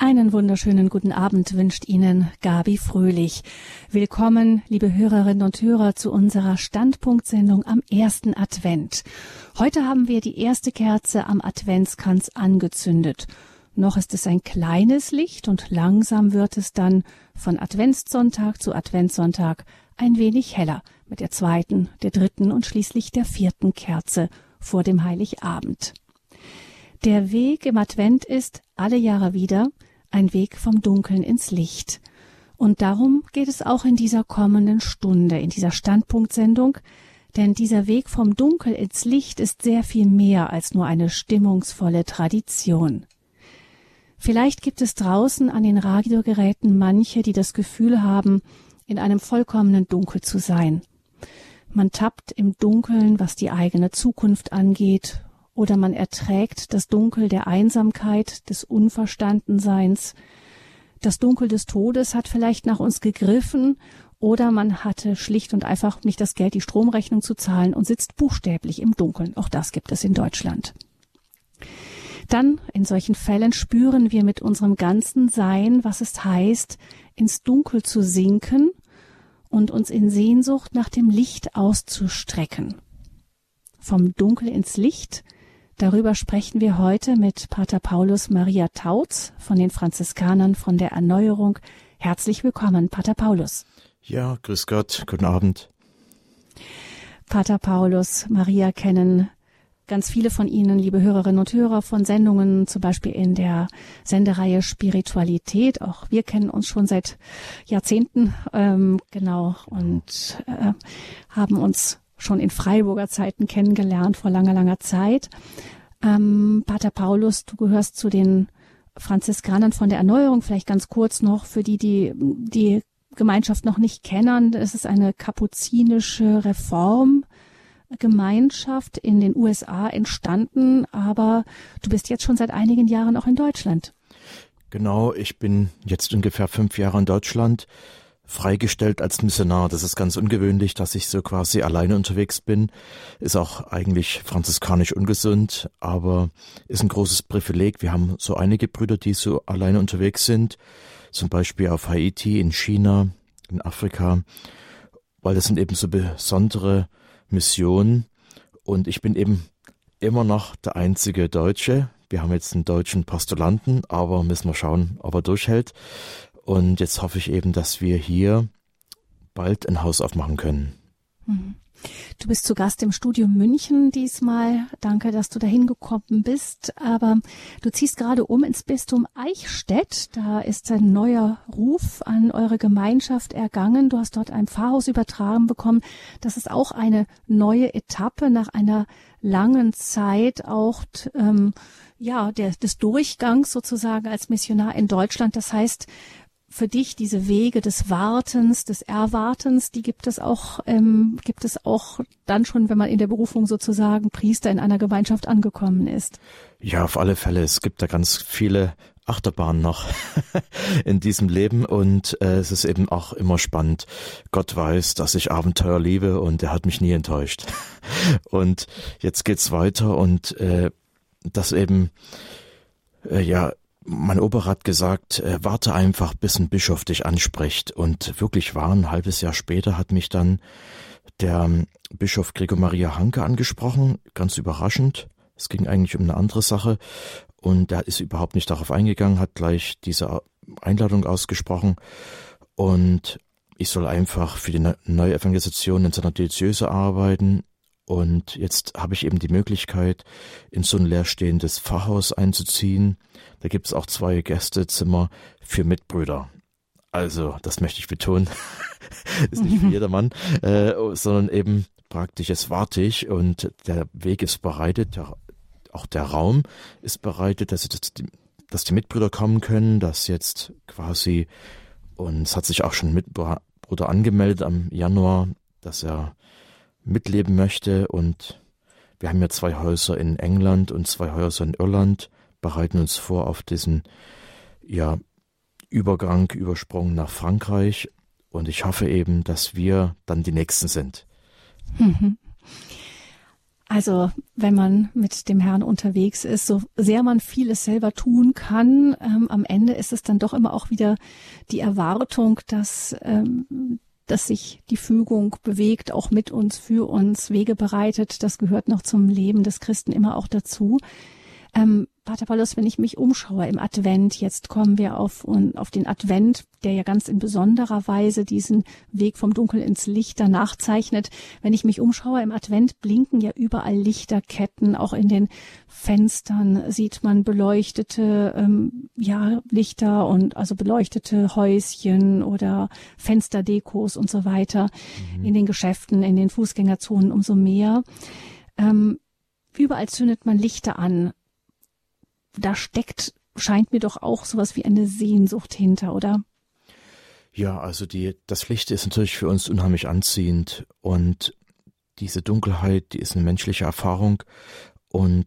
Einen wunderschönen guten Abend wünscht Ihnen Gabi Fröhlich. Willkommen, liebe Hörerinnen und Hörer, zu unserer Standpunktsendung am ersten Advent. Heute haben wir die erste Kerze am Adventskranz angezündet. Noch ist es ein kleines Licht und langsam wird es dann von Adventssonntag zu Adventssonntag ein wenig heller mit der zweiten, der dritten und schließlich der vierten Kerze vor dem Heiligabend. Der Weg im Advent ist alle Jahre wieder ein Weg vom Dunkeln ins Licht. Und darum geht es auch in dieser kommenden Stunde, in dieser Standpunktsendung, denn dieser Weg vom Dunkel ins Licht ist sehr viel mehr als nur eine stimmungsvolle Tradition. Vielleicht gibt es draußen an den Radiogeräten manche, die das Gefühl haben, in einem vollkommenen Dunkel zu sein. Man tappt im Dunkeln, was die eigene Zukunft angeht oder man erträgt das Dunkel der Einsamkeit, des Unverstandenseins. Das Dunkel des Todes hat vielleicht nach uns gegriffen oder man hatte schlicht und einfach nicht das Geld, die Stromrechnung zu zahlen und sitzt buchstäblich im Dunkeln. Auch das gibt es in Deutschland. Dann, in solchen Fällen, spüren wir mit unserem ganzen Sein, was es heißt, ins Dunkel zu sinken und uns in Sehnsucht nach dem Licht auszustrecken. Vom Dunkel ins Licht Darüber sprechen wir heute mit Pater Paulus Maria Tautz von den Franziskanern von der Erneuerung. Herzlich willkommen, Pater Paulus. Ja, grüß Gott, guten Abend. Pater Paulus Maria kennen ganz viele von Ihnen, liebe Hörerinnen und Hörer, von Sendungen, zum Beispiel in der Sendereihe Spiritualität. Auch wir kennen uns schon seit Jahrzehnten, ähm, genau, und äh, haben uns schon in Freiburger Zeiten kennengelernt, vor langer, langer Zeit. Ähm, Pater Paulus, du gehörst zu den Franziskanern von der Erneuerung, vielleicht ganz kurz noch für die, die die Gemeinschaft noch nicht kennen. Es ist eine kapuzinische Reformgemeinschaft in den USA entstanden, aber du bist jetzt schon seit einigen Jahren auch in Deutschland. Genau, ich bin jetzt ungefähr fünf Jahre in Deutschland freigestellt als Missionar. Das ist ganz ungewöhnlich, dass ich so quasi alleine unterwegs bin. Ist auch eigentlich franziskanisch ungesund, aber ist ein großes Privileg. Wir haben so einige Brüder, die so alleine unterwegs sind, zum Beispiel auf Haiti, in China, in Afrika, weil das sind eben so besondere Missionen. Und ich bin eben immer noch der einzige Deutsche. Wir haben jetzt einen deutschen Postulanten, aber müssen wir schauen, ob er durchhält. Und jetzt hoffe ich eben, dass wir hier bald ein Haus aufmachen können. Mhm. Du bist zu Gast im Studio München diesmal. Danke, dass du dahin gekommen bist. Aber du ziehst gerade um ins Bistum Eichstätt. Da ist ein neuer Ruf an eure Gemeinschaft ergangen. Du hast dort ein Pfarrhaus übertragen bekommen. Das ist auch eine neue Etappe nach einer langen Zeit auch ähm, ja der, des Durchgangs sozusagen als Missionar in Deutschland. Das heißt, für dich diese Wege des Wartens, des Erwartens, die gibt es auch, ähm, gibt es auch dann schon, wenn man in der Berufung sozusagen Priester in einer Gemeinschaft angekommen ist? Ja, auf alle Fälle. Es gibt da ganz viele Achterbahnen noch in diesem Leben und äh, es ist eben auch immer spannend. Gott weiß, dass ich Abenteuer liebe und er hat mich nie enttäuscht. und jetzt geht's weiter und äh, das eben äh, ja mein Opa hat gesagt, äh, warte einfach, bis ein Bischof dich anspricht. Und wirklich war, ein halbes Jahr später hat mich dann der ähm, Bischof Gregor Maria Hanke angesprochen, ganz überraschend. Es ging eigentlich um eine andere Sache und er ist überhaupt nicht darauf eingegangen, hat gleich diese Einladung ausgesprochen und ich soll einfach für die Neuevangelisation in seiner Diözese arbeiten und jetzt habe ich eben die Möglichkeit, in so ein leerstehendes Pfarrhaus einzuziehen. Da gibt es auch zwei Gästezimmer für Mitbrüder. Also, das möchte ich betonen. ist nicht für jedermann, äh, sondern eben praktisch, es warte ich und der Weg ist bereitet, der, auch der Raum ist bereitet, dass, dass, die, dass die Mitbrüder kommen können, dass jetzt quasi, und es hat sich auch schon ein Mitbruder angemeldet am Januar, dass er mitleben möchte. Und wir haben ja zwei Häuser in England und zwei Häuser in Irland, bereiten uns vor auf diesen ja, Übergang, Übersprung nach Frankreich. Und ich hoffe eben, dass wir dann die Nächsten sind. Mhm. Also wenn man mit dem Herrn unterwegs ist, so sehr man vieles selber tun kann, ähm, am Ende ist es dann doch immer auch wieder die Erwartung, dass, ähm, dass sich die Fügung bewegt, auch mit uns, für uns, Wege bereitet. Das gehört noch zum Leben des Christen immer auch dazu. Ähm, Pater Paulus, wenn ich mich umschaue im Advent, jetzt kommen wir auf, auf den Advent, der ja ganz in besonderer Weise diesen Weg vom Dunkel ins Licht danach zeichnet. Wenn ich mich umschaue im Advent, blinken ja überall Lichterketten, auch in den Fenstern sieht man beleuchtete ähm, ja, Lichter und also beleuchtete Häuschen oder Fensterdekos und so weiter. Mhm. In den Geschäften, in den Fußgängerzonen umso mehr. Ähm, überall zündet man Lichter an da steckt, scheint mir doch auch sowas wie eine Sehnsucht hinter, oder? Ja, also die, das Licht ist natürlich für uns unheimlich anziehend und diese Dunkelheit, die ist eine menschliche Erfahrung und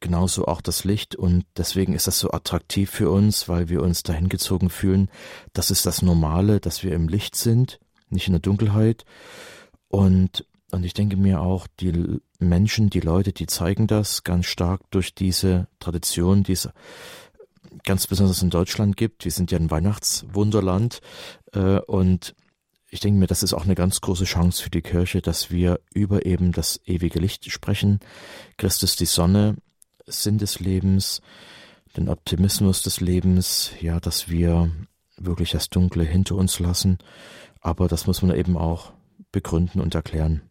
genauso auch das Licht und deswegen ist das so attraktiv für uns, weil wir uns dahin gezogen fühlen. Das ist das Normale, dass wir im Licht sind, nicht in der Dunkelheit und und ich denke mir auch, die Menschen, die Leute, die zeigen das ganz stark durch diese Tradition, die es ganz besonders in Deutschland gibt. Wir sind ja ein Weihnachtswunderland äh, und ich denke mir, das ist auch eine ganz große Chance für die Kirche, dass wir über eben das ewige Licht sprechen. Christus die Sonne, Sinn des Lebens, den Optimismus des Lebens, ja, dass wir wirklich das Dunkle hinter uns lassen. Aber das muss man eben auch begründen und erklären.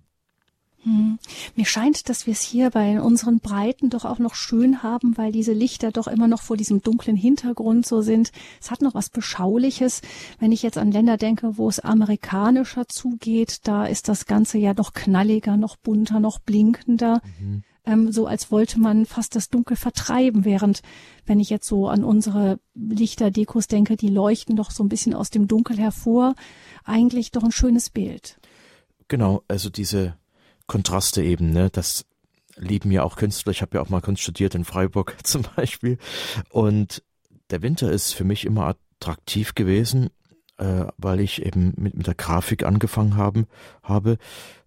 Hm. Mir scheint, dass wir es hier bei unseren Breiten doch auch noch schön haben, weil diese Lichter doch immer noch vor diesem dunklen Hintergrund so sind. Es hat noch was Beschauliches. Wenn ich jetzt an Länder denke, wo es amerikanischer zugeht, da ist das Ganze ja noch knalliger, noch bunter, noch blinkender. Mhm. Ähm, so als wollte man fast das Dunkel vertreiben, während wenn ich jetzt so an unsere Lichterdekos denke, die leuchten doch so ein bisschen aus dem Dunkel hervor. Eigentlich doch ein schönes Bild. Genau, also diese Kontraste eben, ne? Das lieben ja auch Künstler. Ich habe ja auch mal Kunst studiert in Freiburg zum Beispiel. Und der Winter ist für mich immer attraktiv gewesen, äh, weil ich eben mit, mit der Grafik angefangen haben, habe,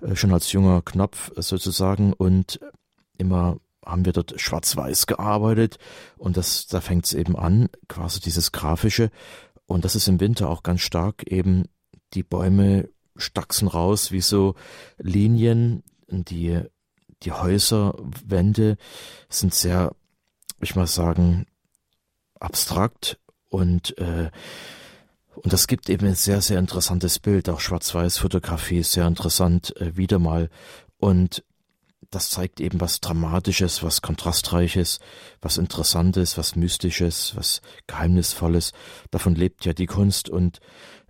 äh, schon als junger Knopf sozusagen. Und immer haben wir dort schwarz-weiß gearbeitet. Und das, da fängt es eben an, quasi dieses Grafische. Und das ist im Winter auch ganz stark eben die Bäume stachsen raus wie so Linien, die, die Häuserwände sind sehr, ich mal sagen, abstrakt und, äh, und das gibt eben ein sehr, sehr interessantes Bild. Auch Schwarz-Weiß-Fotografie ist sehr interessant, äh, wieder mal. Und das zeigt eben was Dramatisches, was Kontrastreiches, was Interessantes, was Mystisches, was Geheimnisvolles. Davon lebt ja die Kunst und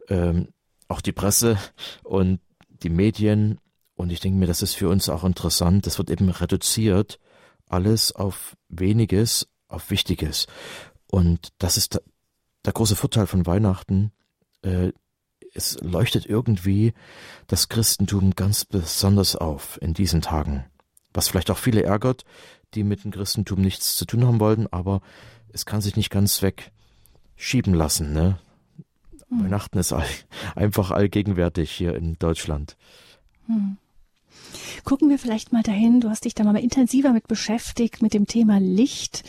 ähm, auch die Presse und die Medien. Und ich denke mir, das ist für uns auch interessant. Das wird eben reduziert, alles auf weniges, auf Wichtiges. Und das ist der, der große Vorteil von Weihnachten. Äh, es leuchtet irgendwie das Christentum ganz besonders auf in diesen Tagen. Was vielleicht auch viele ärgert, die mit dem Christentum nichts zu tun haben wollten, aber es kann sich nicht ganz wegschieben lassen. Ne? Hm. Weihnachten ist all, einfach allgegenwärtig hier in Deutschland. Hm. Gucken wir vielleicht mal dahin. Du hast dich da mal intensiver mit beschäftigt, mit dem Thema Licht.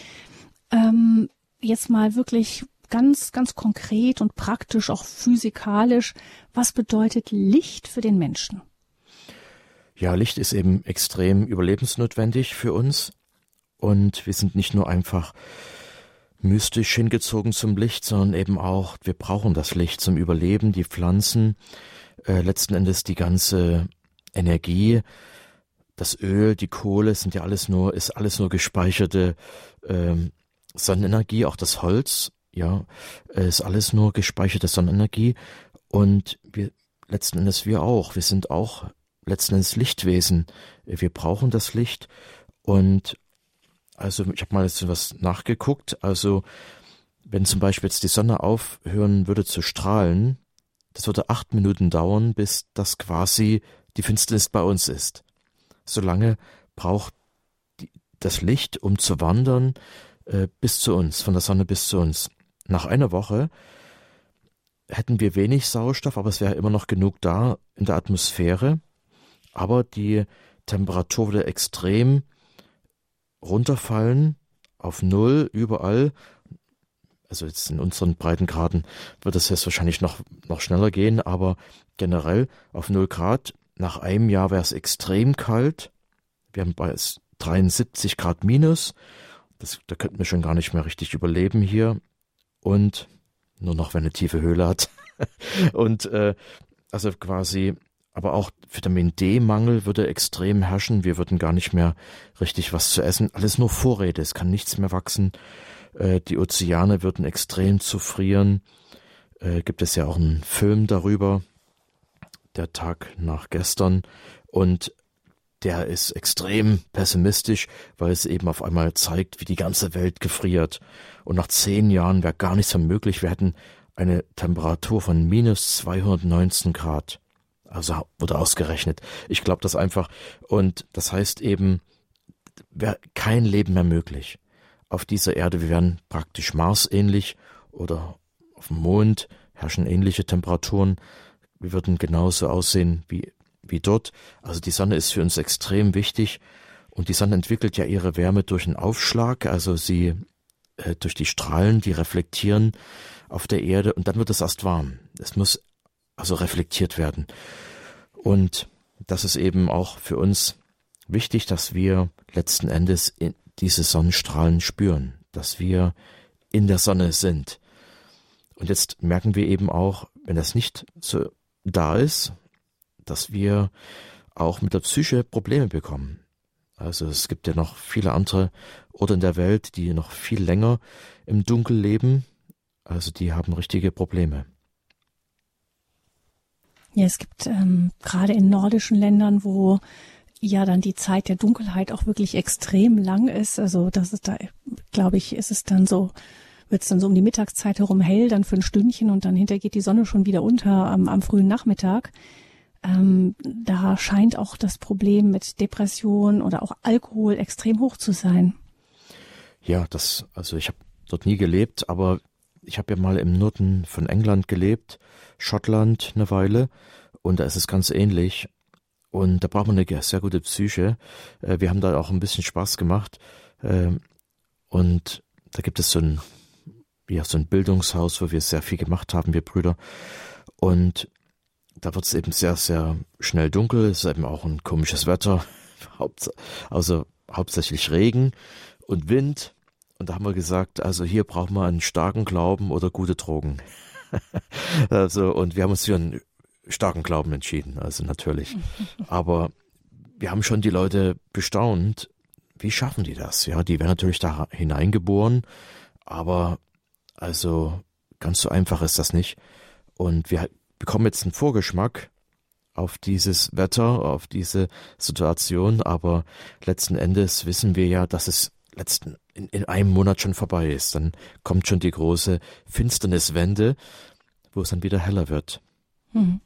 Ähm, jetzt mal wirklich ganz, ganz konkret und praktisch, auch physikalisch. Was bedeutet Licht für den Menschen? Ja, Licht ist eben extrem überlebensnotwendig für uns. Und wir sind nicht nur einfach mystisch hingezogen zum Licht, sondern eben auch, wir brauchen das Licht zum Überleben, die Pflanzen, äh, letzten Endes die ganze Energie, das Öl, die Kohle sind ja alles nur, ist alles nur gespeicherte ähm, Sonnenenergie, auch das Holz, ja, ist alles nur gespeicherte Sonnenenergie und wir letzten Endes wir auch, wir sind auch letzten Endes Lichtwesen. Wir brauchen das Licht und also ich habe mal jetzt was nachgeguckt. Also wenn zum Beispiel jetzt die Sonne aufhören würde zu strahlen, das würde acht Minuten dauern, bis das quasi die Finsternis bei uns ist. Solange braucht das Licht, um zu wandern, äh, bis zu uns, von der Sonne bis zu uns. Nach einer Woche hätten wir wenig Sauerstoff, aber es wäre immer noch genug da in der Atmosphäre. Aber die Temperatur würde extrem runterfallen auf Null überall. Also jetzt in unseren Breitengraden wird es jetzt wahrscheinlich noch, noch schneller gehen, aber generell auf Null Grad. Nach einem Jahr wäre es extrem kalt. Wir haben bei 73 Grad minus. Das, da könnten wir schon gar nicht mehr richtig überleben hier. Und nur noch, wenn eine tiefe Höhle hat. und äh, also quasi, aber auch Vitamin D-Mangel würde extrem herrschen. Wir würden gar nicht mehr richtig was zu essen. Alles nur Vorräte, es kann nichts mehr wachsen. Äh, die Ozeane würden extrem zufrieren. Äh, gibt es ja auch einen Film darüber, der Tag nach gestern. Und der ist extrem pessimistisch, weil es eben auf einmal zeigt, wie die ganze Welt gefriert. Und nach zehn Jahren wäre gar nichts mehr möglich. Wir hätten eine Temperatur von minus 219 Grad. Also wurde ausgerechnet. Ich glaube das einfach. Und das heißt eben, wäre kein Leben mehr möglich. Auf dieser Erde, wir wären praktisch Mars-ähnlich oder auf dem Mond herrschen ähnliche Temperaturen. Wir würden genauso aussehen wie wie dort. Also die Sonne ist für uns extrem wichtig und die Sonne entwickelt ja ihre Wärme durch einen Aufschlag, also sie äh, durch die Strahlen, die reflektieren auf der Erde und dann wird es erst warm. Es muss also reflektiert werden. Und das ist eben auch für uns wichtig, dass wir letzten Endes diese Sonnenstrahlen spüren, dass wir in der Sonne sind. Und jetzt merken wir eben auch, wenn das nicht so da ist, dass wir auch mit der Psyche Probleme bekommen. Also es gibt ja noch viele andere Orte in der Welt, die noch viel länger im Dunkel leben. Also die haben richtige Probleme. Ja, es gibt ähm, gerade in nordischen Ländern, wo ja dann die Zeit der Dunkelheit auch wirklich extrem lang ist. Also das ist da, glaube ich, ist es dann so, wird es dann so um die Mittagszeit herum hell, dann für ein Stündchen und dann hinter geht die Sonne schon wieder unter am, am frühen Nachmittag ähm, da scheint auch das Problem mit Depression oder auch Alkohol extrem hoch zu sein. Ja, das, also ich habe dort nie gelebt, aber ich habe ja mal im Norden von England gelebt, Schottland eine Weile, und da ist es ganz ähnlich. Und da braucht man eine sehr gute Psyche. Äh, wir haben da auch ein bisschen Spaß gemacht. Ähm, und da gibt es so ein, ja, so ein Bildungshaus, wo wir sehr viel gemacht haben, wir Brüder. Und da wird es eben sehr, sehr schnell dunkel, es ist eben auch ein komisches Wetter, also hauptsächlich Regen und Wind. Und da haben wir gesagt, also hier braucht man einen starken Glauben oder gute Drogen. also, und wir haben uns für einen starken Glauben entschieden, also natürlich. Aber wir haben schon die Leute bestaunt, wie schaffen die das? Ja, die werden natürlich da hineingeboren, aber also ganz so einfach ist das nicht. Und wir bekommen jetzt einen Vorgeschmack auf dieses Wetter, auf diese Situation, aber letzten Endes wissen wir ja, dass es letzten in, in einem Monat schon vorbei ist. Dann kommt schon die große Finsterniswende, wo es dann wieder heller wird. Hm.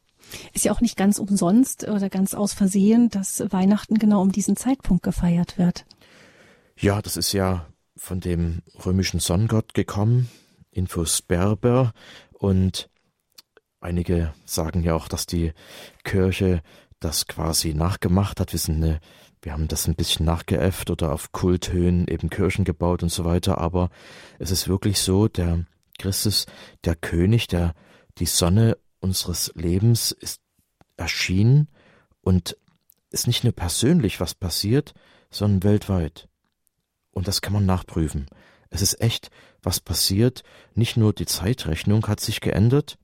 Ist ja auch nicht ganz umsonst oder ganz aus Versehen, dass Weihnachten genau um diesen Zeitpunkt gefeiert wird. Ja, das ist ja von dem römischen Sonnengott gekommen, Infus Berber, und Einige sagen ja auch, dass die Kirche das quasi nachgemacht hat. Wir sind eine, wir haben das ein bisschen nachgeäfft oder auf Kulthöhen eben Kirchen gebaut und so weiter. Aber es ist wirklich so, der Christus, der König, der, die Sonne unseres Lebens ist erschienen und ist nicht nur persönlich was passiert, sondern weltweit. Und das kann man nachprüfen. Es ist echt was passiert. Nicht nur die Zeitrechnung hat sich geändert,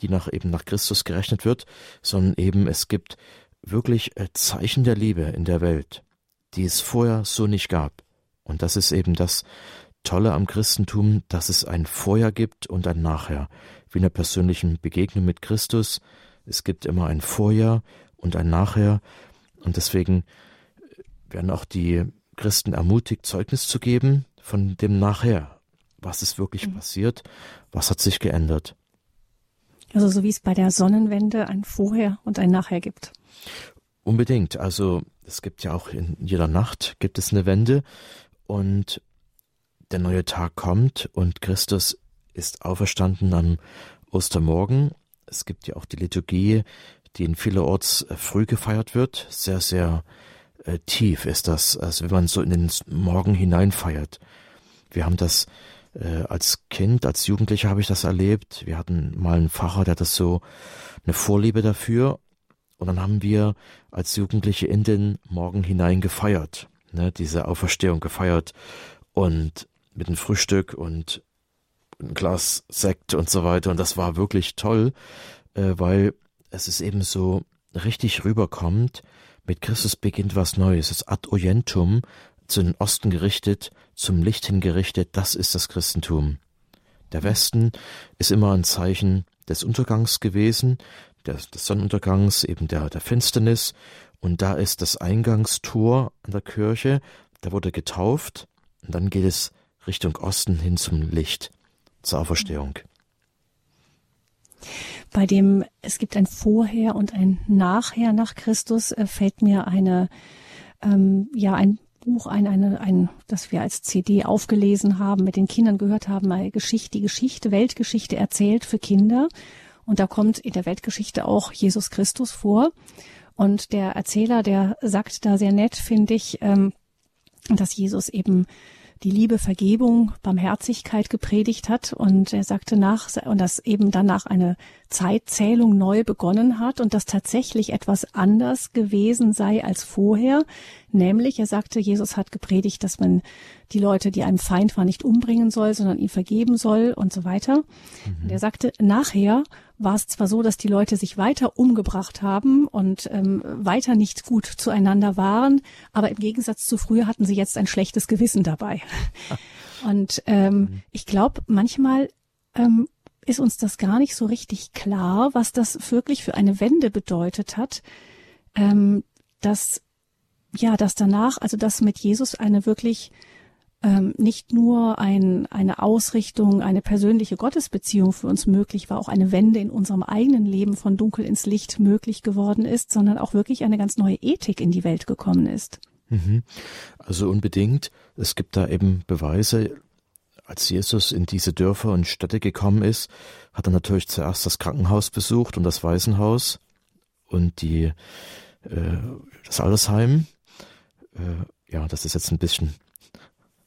die nach eben nach Christus gerechnet wird, sondern eben es gibt wirklich äh, Zeichen der Liebe in der Welt, die es vorher so nicht gab. Und das ist eben das Tolle am Christentum, dass es ein Vorher gibt und ein Nachher. Wie in der persönlichen Begegnung mit Christus. Es gibt immer ein Vorher und ein Nachher. Und deswegen äh, werden auch die Christen ermutigt, Zeugnis zu geben von dem Nachher. Was ist wirklich mhm. passiert? Was hat sich geändert? Also so wie es bei der Sonnenwende ein Vorher und ein Nachher gibt. Unbedingt. Also es gibt ja auch in jeder Nacht gibt es eine Wende und der neue Tag kommt und Christus ist auferstanden am Ostermorgen. Es gibt ja auch die Liturgie, die in vielerorts früh gefeiert wird, sehr, sehr äh, tief ist das, als wenn man so in den Morgen hineinfeiert. Wir haben das äh, als Kind, als Jugendlicher habe ich das erlebt. Wir hatten mal einen Pfarrer, der das so eine Vorliebe dafür. Und dann haben wir als Jugendliche in den Morgen hinein gefeiert, ne, diese Auferstehung gefeiert und mit einem Frühstück und ein Glas Sekt und so weiter. Und das war wirklich toll, äh, weil es ist eben so richtig rüberkommt, mit Christus beginnt was Neues. Das Ad Orientum, zu den Osten gerichtet, zum Licht hingerichtet, das ist das Christentum. Der Westen ist immer ein Zeichen des Untergangs gewesen, des, des Sonnenuntergangs, eben der, der Finsternis. Und da ist das Eingangstor an der Kirche, da wurde getauft, und dann geht es Richtung Osten hin zum Licht, zur Auferstehung. Bei dem, es gibt ein Vorher und ein Nachher nach Christus, äh, fällt mir eine, ähm, ja, ein Buch ein, eine, ein, das wir als CD aufgelesen haben, mit den Kindern gehört haben, eine Geschichte, die Geschichte, Weltgeschichte erzählt für Kinder. Und da kommt in der Weltgeschichte auch Jesus Christus vor. Und der Erzähler, der sagt da sehr nett, finde ich, ähm, dass Jesus eben die Liebe, Vergebung, Barmherzigkeit gepredigt hat und er sagte nach und dass eben danach eine Zeitzählung neu begonnen hat und dass tatsächlich etwas anders gewesen sei als vorher, nämlich er sagte, Jesus hat gepredigt, dass man die Leute, die einem Feind war, nicht umbringen soll, sondern ihm vergeben soll und so weiter. Mhm. Und er sagte, nachher war es zwar so, dass die Leute sich weiter umgebracht haben und ähm, weiter nicht gut zueinander waren, aber im Gegensatz zu früher hatten sie jetzt ein schlechtes Gewissen dabei. Und ähm, mhm. ich glaube, manchmal ähm, ist uns das gar nicht so richtig klar, was das wirklich für eine Wende bedeutet hat, ähm, dass ja, dass danach, also dass mit Jesus eine wirklich ähm, nicht nur ein, eine Ausrichtung, eine persönliche Gottesbeziehung für uns möglich war, auch eine Wende in unserem eigenen Leben von Dunkel ins Licht möglich geworden ist, sondern auch wirklich eine ganz neue Ethik in die Welt gekommen ist. Mhm. Also unbedingt. Es gibt da eben Beweise. Als Jesus in diese Dörfer und Städte gekommen ist, hat er natürlich zuerst das Krankenhaus besucht und das Waisenhaus und die, äh, das Altersheim. Äh, ja, das ist jetzt ein bisschen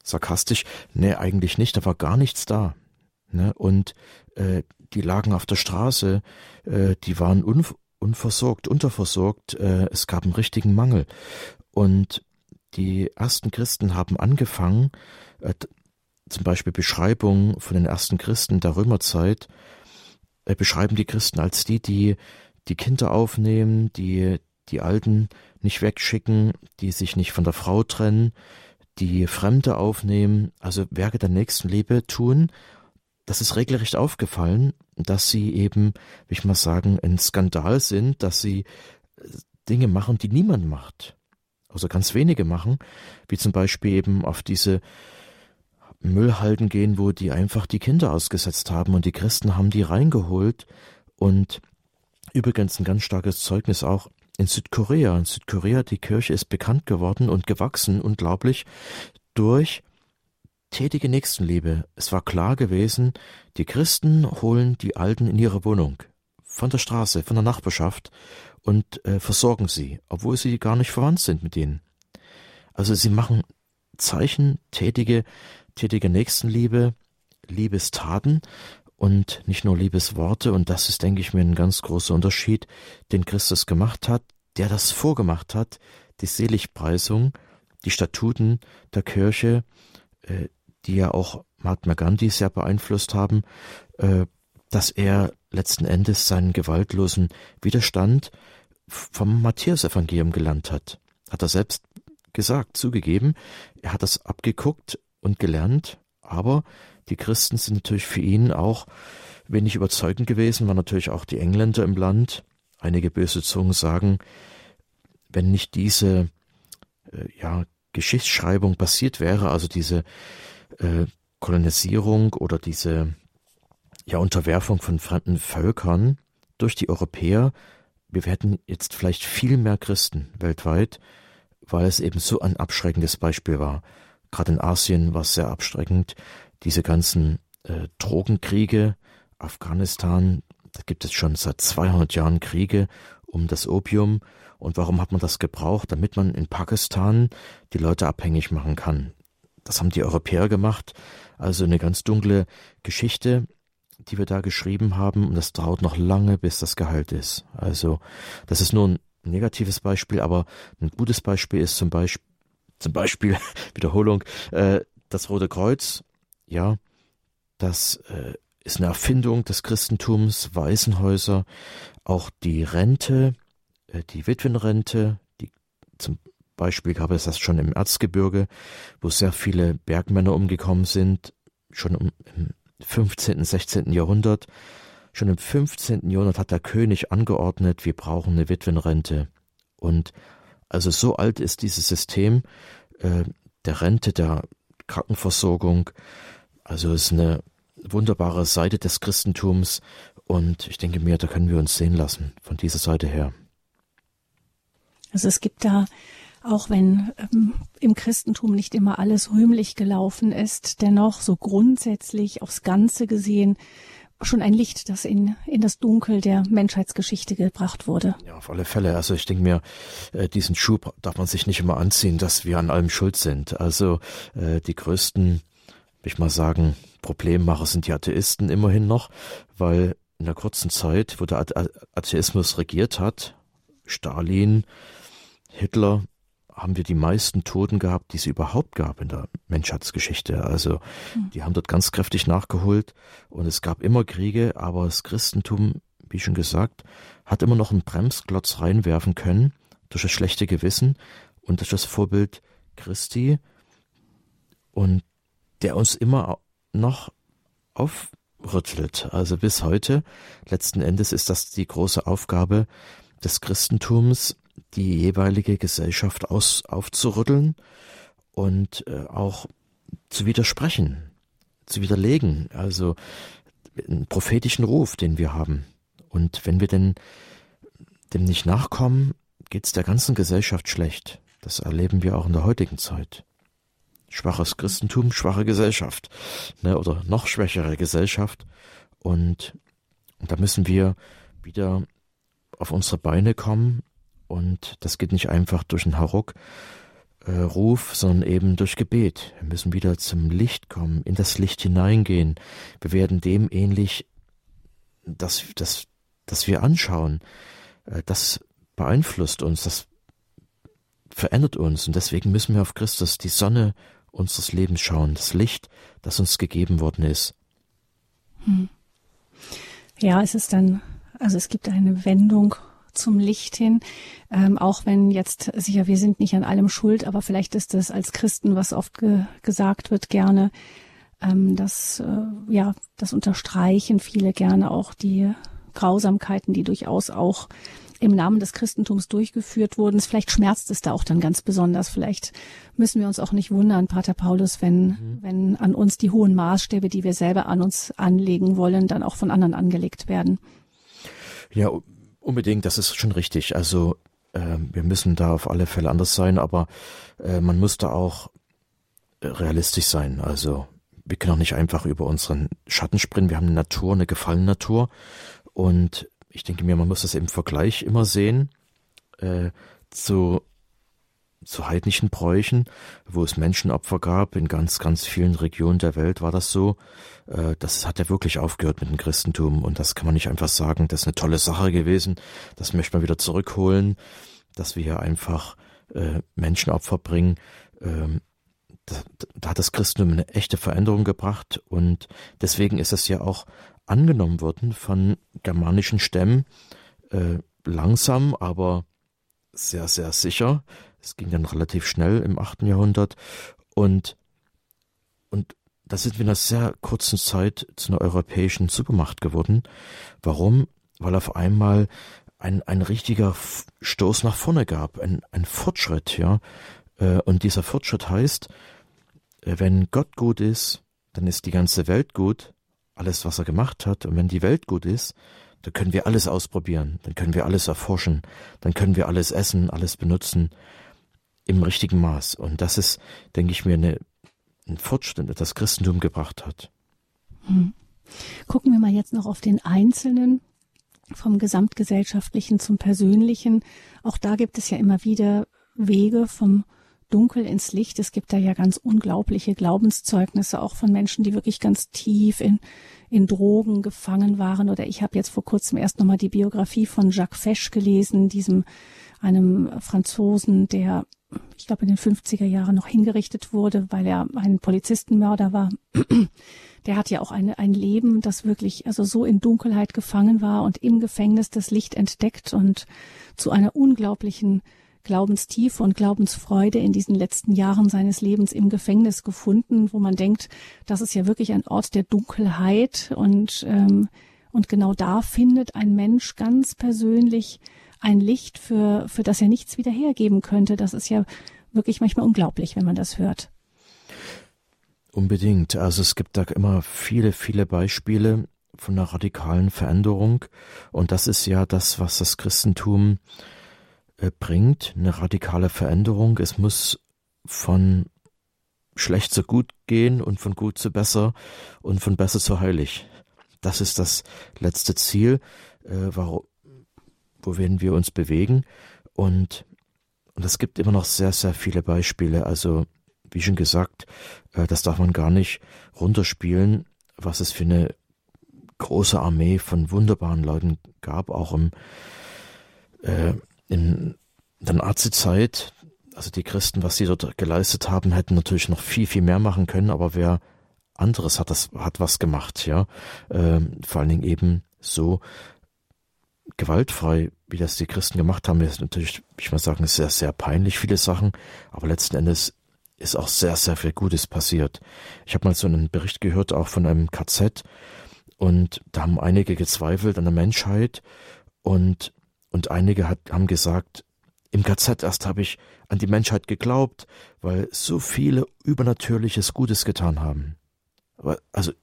sarkastisch, nee, eigentlich nicht, da war gar nichts da. Ne? Und äh, die lagen auf der Straße, äh, die waren un unversorgt, unterversorgt, äh, es gab einen richtigen Mangel. Und die ersten Christen haben angefangen, äh, zum Beispiel Beschreibungen von den ersten Christen der Römerzeit, äh, beschreiben die Christen als die, die die Kinder aufnehmen, die die Alten nicht wegschicken, die sich nicht von der Frau trennen, die Fremde aufnehmen, also Werke der Nächstenliebe tun, das ist regelrecht aufgefallen, dass sie eben, wie ich mal sagen, ein Skandal sind, dass sie äh, Dinge machen, die niemand macht. Also ganz wenige machen, wie zum Beispiel eben auf diese Müllhalden gehen, wo die einfach die Kinder ausgesetzt haben und die Christen haben die reingeholt und übrigens ein ganz starkes Zeugnis auch in Südkorea. In Südkorea, die Kirche ist bekannt geworden und gewachsen, unglaublich, durch tätige Nächstenliebe. Es war klar gewesen, die Christen holen die Alten in ihre Wohnung, von der Straße, von der Nachbarschaft und äh, versorgen sie, obwohl sie gar nicht verwandt sind mit ihnen. Also sie machen Zeichen, tätige, tätige Nächstenliebe, Liebestaten und nicht nur Liebesworte. Und das ist, denke ich mir, ein ganz großer Unterschied, den Christus gemacht hat, der das vorgemacht hat, die Seligpreisung, die Statuten der Kirche, äh, die ja auch Mahatma Gandhi sehr beeinflusst haben, äh, dass er letzten Endes seinen gewaltlosen Widerstand vom Matthäusevangelium gelernt hat. Hat er selbst gesagt, zugegeben. Er hat das abgeguckt und gelernt, aber die Christen sind natürlich für ihn auch wenig überzeugend gewesen, waren natürlich auch die Engländer im Land. Einige böse Zungen sagen, wenn nicht diese äh, ja, Geschichtsschreibung passiert wäre, also diese äh, Kolonisierung oder diese ja, Unterwerfung von fremden Völkern durch die Europäer, wir hätten jetzt vielleicht viel mehr Christen weltweit, weil es eben so ein abschreckendes Beispiel war. Gerade in Asien war es sehr abschreckend diese ganzen äh, Drogenkriege, Afghanistan, da gibt es schon seit 200 Jahren Kriege um das Opium Und warum hat man das gebraucht? Damit man in Pakistan die Leute abhängig machen kann. Das haben die Europäer gemacht. Also eine ganz dunkle Geschichte, die wir da geschrieben haben. Und das dauert noch lange, bis das geheilt ist. Also das ist nur ein negatives Beispiel, aber ein gutes Beispiel ist zum Beispiel, zum Beispiel Wiederholung, äh, das Rote Kreuz. Ja, das äh, ist eine Erfindung des Christentums, Waisenhäuser, auch die Rente, äh, die Witwenrente, die zum Beispiel gab es das schon im Erzgebirge, wo sehr viele Bergmänner umgekommen sind, schon im 15., 16. Jahrhundert. Schon im 15. Jahrhundert hat der König angeordnet, wir brauchen eine Witwenrente. Und also so alt ist dieses System äh, der Rente, der Krankenversorgung. Also es ist eine wunderbare Seite des Christentums und ich denke mir, da können wir uns sehen lassen von dieser Seite her. Also es gibt da, auch wenn ähm, im Christentum nicht immer alles rühmlich gelaufen ist, dennoch so grundsätzlich aufs Ganze gesehen schon ein Licht, das in, in das Dunkel der Menschheitsgeschichte gebracht wurde. Ja, auf alle Fälle. Also ich denke mir, äh, diesen Schuh darf man sich nicht immer anziehen, dass wir an allem schuld sind. Also äh, die größten, ich mal sagen, Problemmacher sind die Atheisten immerhin noch, weil in der kurzen Zeit, wo der Atheismus regiert hat, Stalin, Hitler, haben wir die meisten Toten gehabt, die es überhaupt gab in der Menschheitsgeschichte. Also hm. die haben dort ganz kräftig nachgeholt und es gab immer Kriege, aber das Christentum, wie schon gesagt, hat immer noch einen Bremsklotz reinwerfen können durch das schlechte Gewissen und durch das Vorbild Christi und der uns immer noch aufrüttelt. Also bis heute, letzten Endes ist das die große Aufgabe des Christentums, die jeweilige Gesellschaft aus, aufzurütteln und äh, auch zu widersprechen, zu widerlegen. Also einen prophetischen Ruf, den wir haben. Und wenn wir denn dem nicht nachkommen, geht es der ganzen Gesellschaft schlecht. Das erleben wir auch in der heutigen Zeit schwaches Christentum, schwache Gesellschaft, ne, oder noch schwächere Gesellschaft. Und, und da müssen wir wieder auf unsere Beine kommen. Und das geht nicht einfach durch einen Haruk, äh, Ruf, sondern eben durch Gebet. Wir müssen wieder zum Licht kommen, in das Licht hineingehen. Wir werden dem ähnlich, dass, dass, dass wir anschauen. Äh, das beeinflusst uns, das verändert uns. Und deswegen müssen wir auf Christus, die Sonne unseres Lebens schauen, das Licht, das uns gegeben worden ist. Hm. Ja, es ist dann, also es gibt eine Wendung zum Licht hin, ähm, auch wenn jetzt sicher wir sind nicht an allem schuld, aber vielleicht ist es als Christen, was oft ge gesagt wird, gerne, ähm, dass äh, ja das unterstreichen viele gerne auch die Grausamkeiten, die durchaus auch im Namen des Christentums durchgeführt wurden. Vielleicht schmerzt es da auch dann ganz besonders. Vielleicht müssen wir uns auch nicht wundern, Pater Paulus, wenn, mhm. wenn an uns die hohen Maßstäbe, die wir selber an uns anlegen wollen, dann auch von anderen angelegt werden. Ja, unbedingt, das ist schon richtig. Also äh, wir müssen da auf alle Fälle anders sein, aber äh, man muss da auch äh, realistisch sein. Also wir können auch nicht einfach über unseren Schatten springen. Wir haben eine Natur, eine gefallene Natur und ich denke mir, man muss das im Vergleich immer sehen äh, zu, zu heidnischen Bräuchen, wo es Menschenopfer gab. In ganz, ganz vielen Regionen der Welt war das so. Äh, das hat ja wirklich aufgehört mit dem Christentum und das kann man nicht einfach sagen, das ist eine tolle Sache gewesen. Das möchte man wieder zurückholen, dass wir hier einfach äh, Menschenopfer bringen. Ähm, da, hat das Christentum eine echte Veränderung gebracht und deswegen ist es ja auch angenommen worden von germanischen Stämmen, äh, langsam, aber sehr, sehr sicher. Es ging dann relativ schnell im 8. Jahrhundert und, und da sind wir in einer sehr kurzen Zeit zu einer europäischen Supermacht geworden. Warum? Weil auf einmal ein, ein richtiger Stoß nach vorne gab, ein, ein Fortschritt, ja. Äh, und dieser Fortschritt heißt, äh, wenn Gott gut ist, dann ist die ganze Welt gut alles, was er gemacht hat. Und wenn die Welt gut ist, dann können wir alles ausprobieren, dann können wir alles erforschen, dann können wir alles essen, alles benutzen im richtigen Maß. Und das ist, denke ich mir, eine, ein Fortschritt, der das Christentum gebracht hat. Hm. Gucken wir mal jetzt noch auf den Einzelnen. vom gesamtgesellschaftlichen zum persönlichen. Auch da gibt es ja immer wieder Wege vom Dunkel ins Licht. Es gibt da ja ganz unglaubliche Glaubenszeugnisse, auch von Menschen, die wirklich ganz tief in, in Drogen gefangen waren. Oder ich habe jetzt vor kurzem erst nochmal die Biografie von Jacques Fesch gelesen, diesem einem Franzosen, der ich glaube in den 50er Jahren noch hingerichtet wurde, weil er ein Polizistenmörder war. Der hat ja auch eine, ein Leben, das wirklich also so in Dunkelheit gefangen war und im Gefängnis das Licht entdeckt und zu einer unglaublichen Glaubenstiefe und Glaubensfreude in diesen letzten Jahren seines Lebens im Gefängnis gefunden, wo man denkt, das ist ja wirklich ein Ort der Dunkelheit und ähm, und genau da findet ein Mensch ganz persönlich ein Licht, für, für das er nichts wieder hergeben könnte. Das ist ja wirklich manchmal unglaublich, wenn man das hört. Unbedingt. Also es gibt da immer viele, viele Beispiele von einer radikalen Veränderung. Und das ist ja das, was das Christentum äh, bringt, eine radikale Veränderung. Es muss von schlecht zu gut gehen und von gut zu besser und von besser zu heilig. Das ist das letzte Ziel, äh, warum, wohin wir uns bewegen. Und, und es gibt immer noch sehr, sehr viele Beispiele. Also, wie schon gesagt, äh, das darf man gar nicht runterspielen, was es für eine große Armee von wunderbaren Leuten gab, auch im, äh, in der Nazi-Zeit. Also die Christen, was sie dort geleistet haben, hätten natürlich noch viel, viel mehr machen können, aber wer anderes hat das, hat was gemacht, ja. Ähm, vor allen Dingen eben so, gewaltfrei, wie das die Christen gemacht haben, ist natürlich, ich mal sagen, sehr, sehr peinlich, viele Sachen, aber letzten Endes ist auch sehr, sehr viel Gutes passiert. Ich habe mal so einen Bericht gehört, auch von einem KZ, und da haben einige gezweifelt an der Menschheit und, und einige hat, haben gesagt, im KZ erst habe ich an die Menschheit geglaubt, weil so viele übernatürliches Gutes getan haben. Also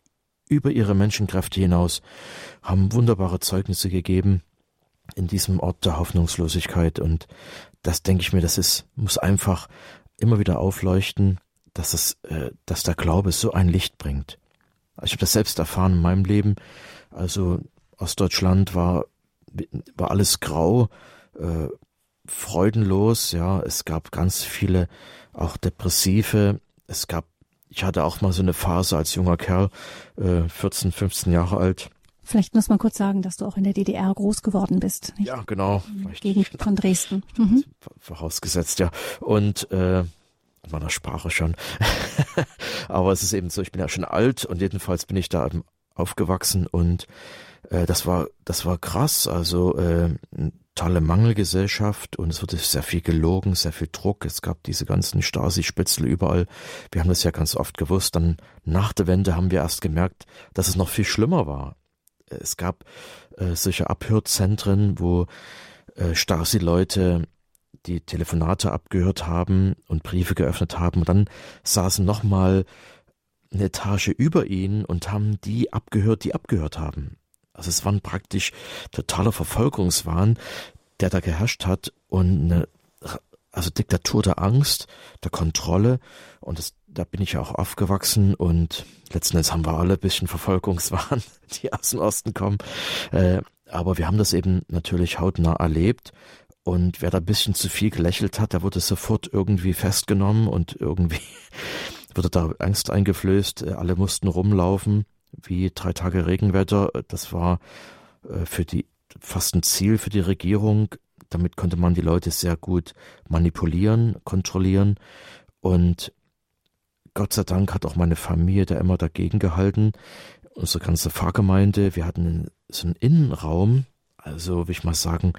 über ihre Menschenkräfte hinaus haben wunderbare Zeugnisse gegeben in diesem Ort der Hoffnungslosigkeit. Und das denke ich mir, das ist, muss einfach immer wieder aufleuchten, dass es, äh, dass der Glaube so ein Licht bringt. Ich habe das selbst erfahren in meinem Leben. Also Ostdeutschland war, war alles grau, äh, freudenlos, ja. Es gab ganz viele auch depressive. Es gab, ich hatte auch mal so eine Phase als junger Kerl, äh, 14, 15 Jahre alt, Vielleicht muss man kurz sagen, dass du auch in der DDR groß geworden bist. Nicht? Ja, genau. Vielleicht Gegend von Dresden. Mhm. Vorausgesetzt, ja. Und äh, in meiner Sprache schon. Aber es ist eben so, ich bin ja schon alt und jedenfalls bin ich da aufgewachsen und äh, das war das war krass. Also äh, tolle Mangelgesellschaft und es wurde sehr viel gelogen, sehr viel Druck. Es gab diese ganzen Stasi-Spitzel überall. Wir haben das ja ganz oft gewusst. Dann nach der Wende haben wir erst gemerkt, dass es noch viel schlimmer war es gab äh, solche Abhörzentren, wo äh, Stasi-Leute die Telefonate abgehört haben und Briefe geöffnet haben. Und dann saßen nochmal eine Etage über ihnen und haben die abgehört, die abgehört haben. Also es war praktisch totaler Verfolgungswahn, der da geherrscht hat und eine also Diktatur der Angst, der Kontrolle und das, da bin ich ja auch aufgewachsen und letzten Endes haben wir alle ein bisschen Verfolgungswahn, die aus dem Osten kommen. Äh, aber wir haben das eben natürlich hautnah erlebt und wer da ein bisschen zu viel gelächelt hat, der wurde sofort irgendwie festgenommen und irgendwie wurde da Angst eingeflößt. Äh, alle mussten rumlaufen, wie drei Tage Regenwetter. Das war äh, für die fast ein Ziel für die Regierung, damit konnte man die Leute sehr gut manipulieren, kontrollieren. Und Gott sei Dank hat auch meine Familie da immer dagegen gehalten. Unsere ganze Pfarrgemeinde, wir hatten so einen Innenraum, also will ich mal sagen,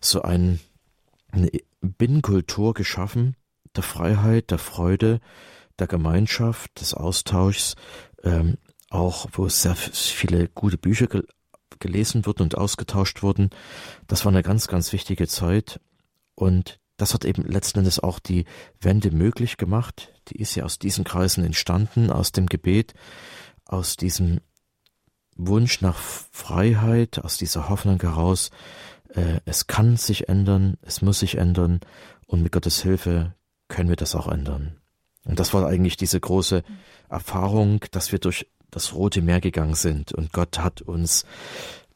so ein, eine Binnenkultur geschaffen, der Freiheit, der Freude, der Gemeinschaft, des Austauschs, ähm, auch wo sehr viele gute Bücher gelesen wurden und ausgetauscht wurden. Das war eine ganz, ganz wichtige Zeit und das hat eben letzten Endes auch die Wende möglich gemacht. Die ist ja aus diesen Kreisen entstanden, aus dem Gebet, aus diesem Wunsch nach Freiheit, aus dieser Hoffnung heraus, äh, es kann sich ändern, es muss sich ändern und mit Gottes Hilfe können wir das auch ändern. Und das war eigentlich diese große Erfahrung, dass wir durch das Rote Meer gegangen sind und Gott hat uns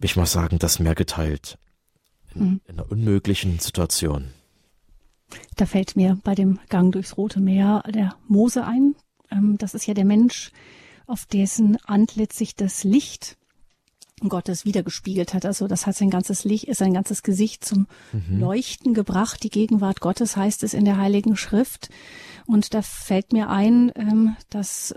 ich mal sagen, das mehr geteilt. In, mhm. in einer unmöglichen Situation. Da fällt mir bei dem Gang durchs Rote Meer der Mose ein. Ähm, das ist ja der Mensch, auf dessen Antlitz sich das Licht Gottes wiedergespiegelt hat. Also das hat sein ganzes Licht, sein ganzes Gesicht zum mhm. Leuchten gebracht. Die Gegenwart Gottes heißt es in der Heiligen Schrift. Und da fällt mir ein, ähm, dass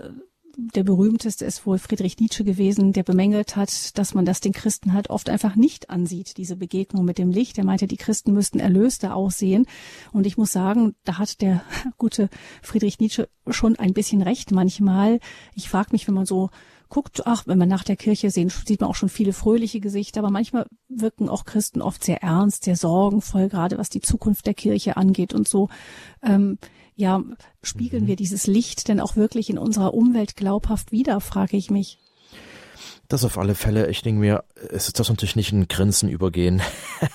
der berühmteste ist wohl Friedrich Nietzsche gewesen, der bemängelt hat, dass man das den Christen halt oft einfach nicht ansieht, diese Begegnung mit dem Licht. Er meinte, die Christen müssten erlöster aussehen. Und ich muss sagen, da hat der gute Friedrich Nietzsche schon ein bisschen recht manchmal. Ich frage mich, wenn man so guckt, ach, wenn man nach der Kirche sehen, sieht man auch schon viele fröhliche Gesichter, aber manchmal wirken auch Christen oft sehr ernst, sehr sorgenvoll, gerade was die Zukunft der Kirche angeht und so. Ähm, ja, spiegeln mhm. wir dieses Licht denn auch wirklich in unserer Umwelt glaubhaft wider, frage ich mich. Das auf alle Fälle. Ich denke mir, es ist das natürlich nicht ein Grinsen übergehen,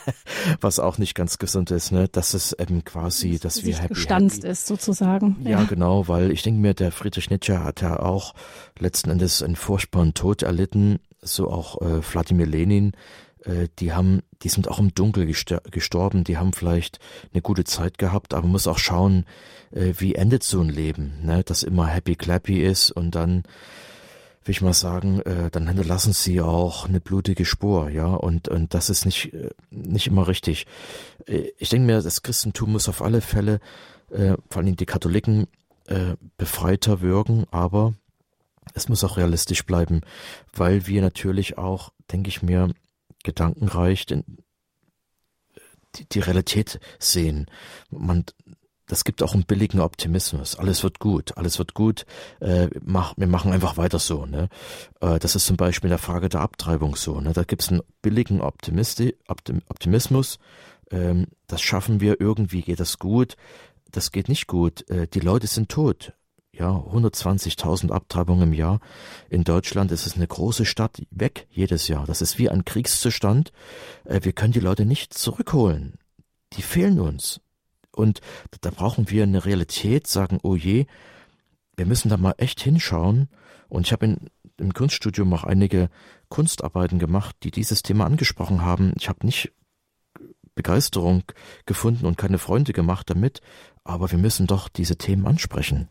was auch nicht ganz gesund ist, ne? Das ist eben quasi, das dass wir happy, gestanzt happy. ist sozusagen. Ja, ja, genau, weil ich denke mir, der Friedrich Nietzsche hat ja auch letzten Endes einen furchtbaren Tod erlitten, so auch äh, Wladimir Lenin. Äh, die haben, die sind auch im Dunkel gestorben, die haben vielleicht eine gute Zeit gehabt, aber man muss auch schauen, äh, wie endet so ein Leben, ne? Das immer happy clappy ist und dann will ich mal sagen, äh, dann hinterlassen sie auch eine blutige Spur, ja, und, und das ist nicht, nicht immer richtig. Ich denke mir, das Christentum muss auf alle Fälle, vor allem die Katholiken, befreiter wirken, aber es muss auch realistisch bleiben, weil wir natürlich auch, denke ich mir, gedankenreich den, die, die Realität sehen. Man das gibt auch einen billigen Optimismus. Alles wird gut, alles wird gut. Äh, mach, wir machen einfach weiter so. Ne? Äh, das ist zum Beispiel in der Frage der Abtreibung so. Ne? Da gibt es einen billigen Optimisti Optim Optimismus. Ähm, das schaffen wir irgendwie, geht das gut. Das geht nicht gut. Äh, die Leute sind tot. Ja, 120.000 Abtreibungen im Jahr. In Deutschland ist es eine große Stadt weg jedes Jahr. Das ist wie ein Kriegszustand. Äh, wir können die Leute nicht zurückholen. Die fehlen uns. Und da brauchen wir eine Realität, sagen, oh je, wir müssen da mal echt hinschauen. Und ich habe im Kunststudium auch einige Kunstarbeiten gemacht, die dieses Thema angesprochen haben. Ich habe nicht Begeisterung gefunden und keine Freunde gemacht damit, aber wir müssen doch diese Themen ansprechen.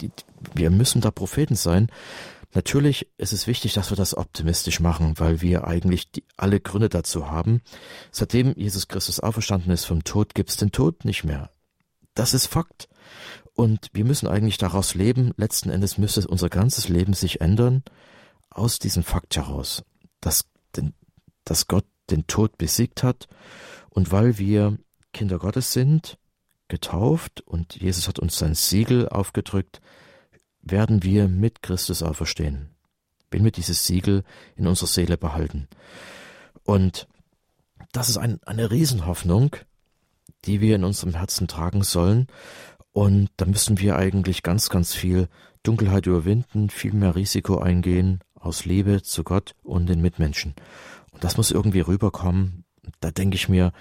Die, wir müssen da Propheten sein. Natürlich ist es wichtig, dass wir das optimistisch machen, weil wir eigentlich die, alle Gründe dazu haben. Seitdem Jesus Christus auferstanden ist vom Tod, gibt es den Tod nicht mehr. Das ist Fakt. Und wir müssen eigentlich daraus leben. Letzten Endes müsste unser ganzes Leben sich ändern aus diesem Fakt heraus, dass, den, dass Gott den Tod besiegt hat und weil wir Kinder Gottes sind, getauft und Jesus hat uns sein Siegel aufgedrückt, werden wir mit Christus auferstehen, wenn wir dieses Siegel in unserer Seele behalten. Und das ist ein, eine Riesenhoffnung, die wir in unserem Herzen tragen sollen. Und da müssen wir eigentlich ganz, ganz viel Dunkelheit überwinden, viel mehr Risiko eingehen aus Liebe zu Gott und den Mitmenschen. Und das muss irgendwie rüberkommen. Da denke ich mir,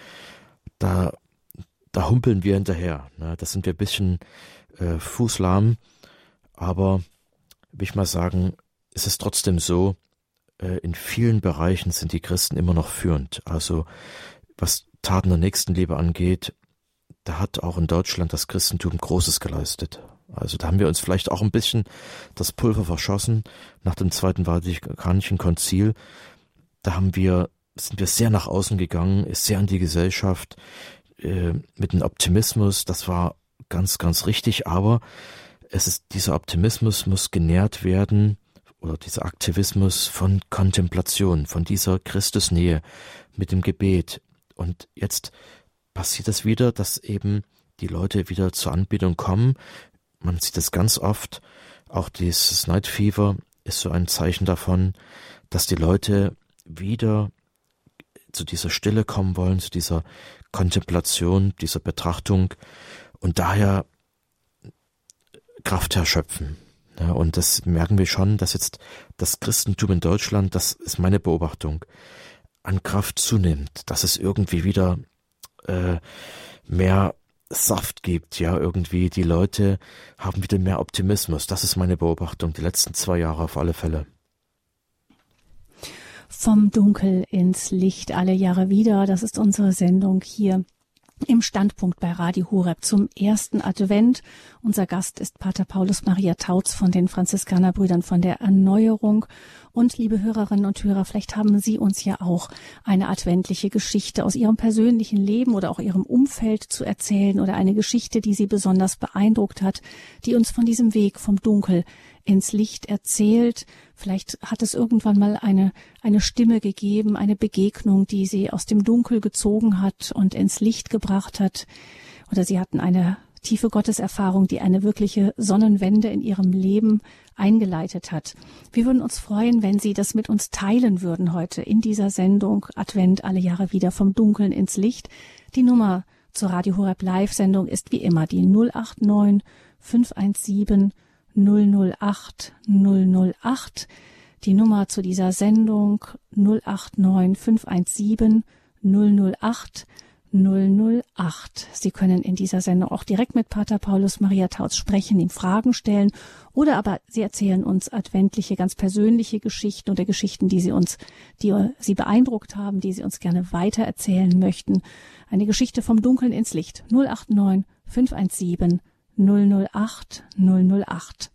da, da humpeln wir hinterher. Ne? Da sind wir ein bisschen äh, fußlahm aber will ich mal sagen, es ist trotzdem so, äh, in vielen Bereichen sind die Christen immer noch führend. Also was Taten der Nächstenliebe angeht, da hat auch in Deutschland das Christentum Großes geleistet. Also da haben wir uns vielleicht auch ein bisschen das Pulver verschossen nach dem Zweiten Vatikanischen Konzil. Da haben wir, sind wir sehr nach außen gegangen, ist sehr an die Gesellschaft, äh, mit dem Optimismus, das war ganz, ganz richtig, aber es ist, dieser Optimismus muss genährt werden oder dieser Aktivismus von Kontemplation, von dieser Christusnähe mit dem Gebet. Und jetzt passiert es wieder, dass eben die Leute wieder zur Anbetung kommen. Man sieht das ganz oft. Auch dieses Night Fever ist so ein Zeichen davon, dass die Leute wieder zu dieser Stille kommen wollen, zu dieser Kontemplation, dieser Betrachtung. Und daher Kraft erschöpfen. Ja, und das merken wir schon, dass jetzt das Christentum in Deutschland, das ist meine Beobachtung, an Kraft zunimmt, dass es irgendwie wieder äh, mehr Saft gibt, ja, irgendwie die Leute haben wieder mehr Optimismus. Das ist meine Beobachtung, die letzten zwei Jahre auf alle Fälle. Vom Dunkel ins Licht alle Jahre wieder. Das ist unsere Sendung hier im Standpunkt bei Radio Horeb zum ersten Advent. Unser Gast ist Pater Paulus Maria Tautz von den Franziskanerbrüdern von der Erneuerung. Und liebe Hörerinnen und Hörer, vielleicht haben Sie uns ja auch eine adventliche Geschichte aus Ihrem persönlichen Leben oder auch Ihrem Umfeld zu erzählen oder eine Geschichte, die Sie besonders beeindruckt hat, die uns von diesem Weg vom Dunkel ins Licht erzählt. Vielleicht hat es irgendwann mal eine, eine Stimme gegeben, eine Begegnung, die sie aus dem Dunkel gezogen hat und ins Licht gebracht hat. Oder sie hatten eine tiefe Gotteserfahrung, die eine wirkliche Sonnenwende in ihrem Leben eingeleitet hat. Wir würden uns freuen, wenn Sie das mit uns teilen würden heute in dieser Sendung Advent alle Jahre wieder vom Dunkeln ins Licht. Die Nummer zur Radio Horeb Live Sendung ist wie immer die 089 517 008 008. Die Nummer zu dieser Sendung 089 517 008 008. Sie können in dieser Sendung auch direkt mit Pater Paulus Maria Tautz sprechen, ihm Fragen stellen oder aber Sie erzählen uns adventliche, ganz persönliche Geschichten oder Geschichten, die Sie uns, die Sie beeindruckt haben, die Sie uns gerne weiter erzählen möchten. Eine Geschichte vom Dunkeln ins Licht. 089 517 008 008.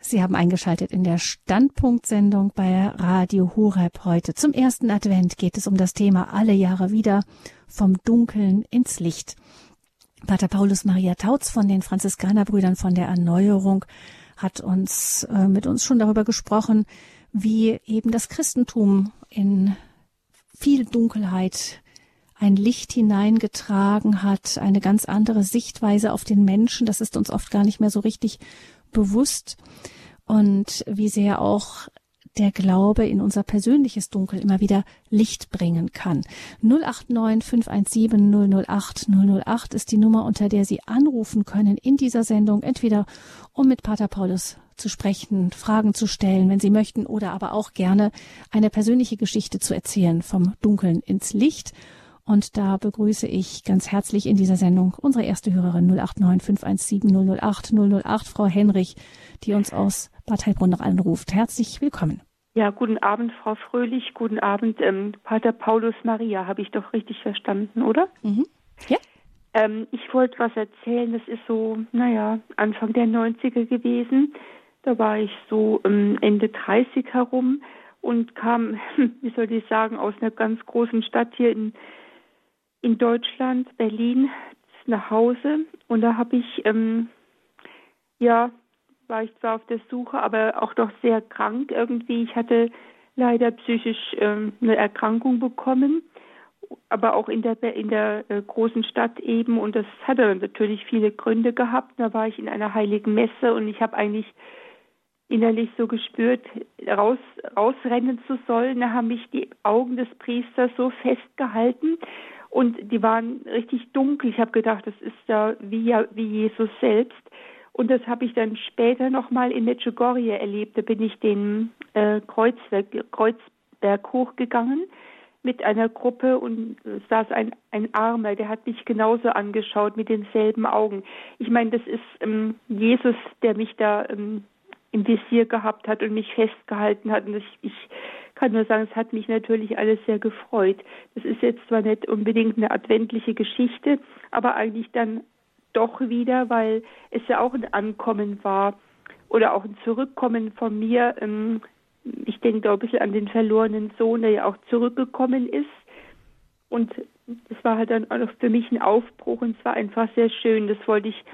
Sie haben eingeschaltet in der Standpunktsendung bei Radio Horeb heute. Zum ersten Advent geht es um das Thema alle Jahre wieder vom Dunkeln ins Licht. Pater Paulus Maria Tautz von den Franziskanerbrüdern von der Erneuerung hat uns äh, mit uns schon darüber gesprochen, wie eben das Christentum in viel Dunkelheit ein Licht hineingetragen hat, eine ganz andere Sichtweise auf den Menschen. Das ist uns oft gar nicht mehr so richtig bewusst. Und wie sehr auch der Glaube in unser persönliches Dunkel immer wieder Licht bringen kann. 089 517 008 008 ist die Nummer, unter der Sie anrufen können in dieser Sendung, entweder um mit Pater Paulus zu sprechen, Fragen zu stellen, wenn Sie möchten, oder aber auch gerne eine persönliche Geschichte zu erzählen vom Dunkeln ins Licht. Und da begrüße ich ganz herzlich in dieser Sendung unsere erste Hörerin 089 517 008 008, Frau Henrich, die uns aus Bad Heilbrunn noch anruft. Herzlich willkommen. Ja, guten Abend, Frau Fröhlich. Guten Abend, ähm, Pater Paulus Maria. Habe ich doch richtig verstanden, oder? Mhm. Ja. Ähm, ich wollte was erzählen. Das ist so, naja, Anfang der 90er gewesen. Da war ich so ähm, Ende 30 herum und kam, wie soll ich sagen, aus einer ganz großen Stadt hier in, in Deutschland, Berlin, nach Hause. Und da habe ich, ähm, ja, war ich zwar auf der Suche, aber auch doch sehr krank irgendwie. Ich hatte leider psychisch ähm, eine Erkrankung bekommen, aber auch in der in der äh, großen Stadt eben und das hatte natürlich viele Gründe gehabt. Da war ich in einer heiligen Messe und ich habe eigentlich innerlich so gespürt, raus, rausrennen zu sollen. Da haben mich die Augen des Priesters so festgehalten und die waren richtig dunkel. Ich habe gedacht, das ist ja wie, wie Jesus selbst. Und das habe ich dann später nochmal in Medjugorje erlebt. Da bin ich den äh, Kreuzberg, Kreuzberg hochgegangen mit einer Gruppe und saß ein, ein Armer, der hat mich genauso angeschaut mit denselben Augen. Ich meine, das ist ähm, Jesus, der mich da ähm, im Visier gehabt hat und mich festgehalten hat. Und ich, ich kann nur sagen, es hat mich natürlich alles sehr gefreut. Das ist jetzt zwar nicht unbedingt eine adventliche Geschichte, aber eigentlich dann doch wieder, weil es ja auch ein Ankommen war oder auch ein Zurückkommen von mir. Ähm, ich denke da ein bisschen an den verlorenen Sohn, der ja auch zurückgekommen ist. Und das war halt dann auch für mich ein Aufbruch und es war einfach sehr schön. Das wollte ich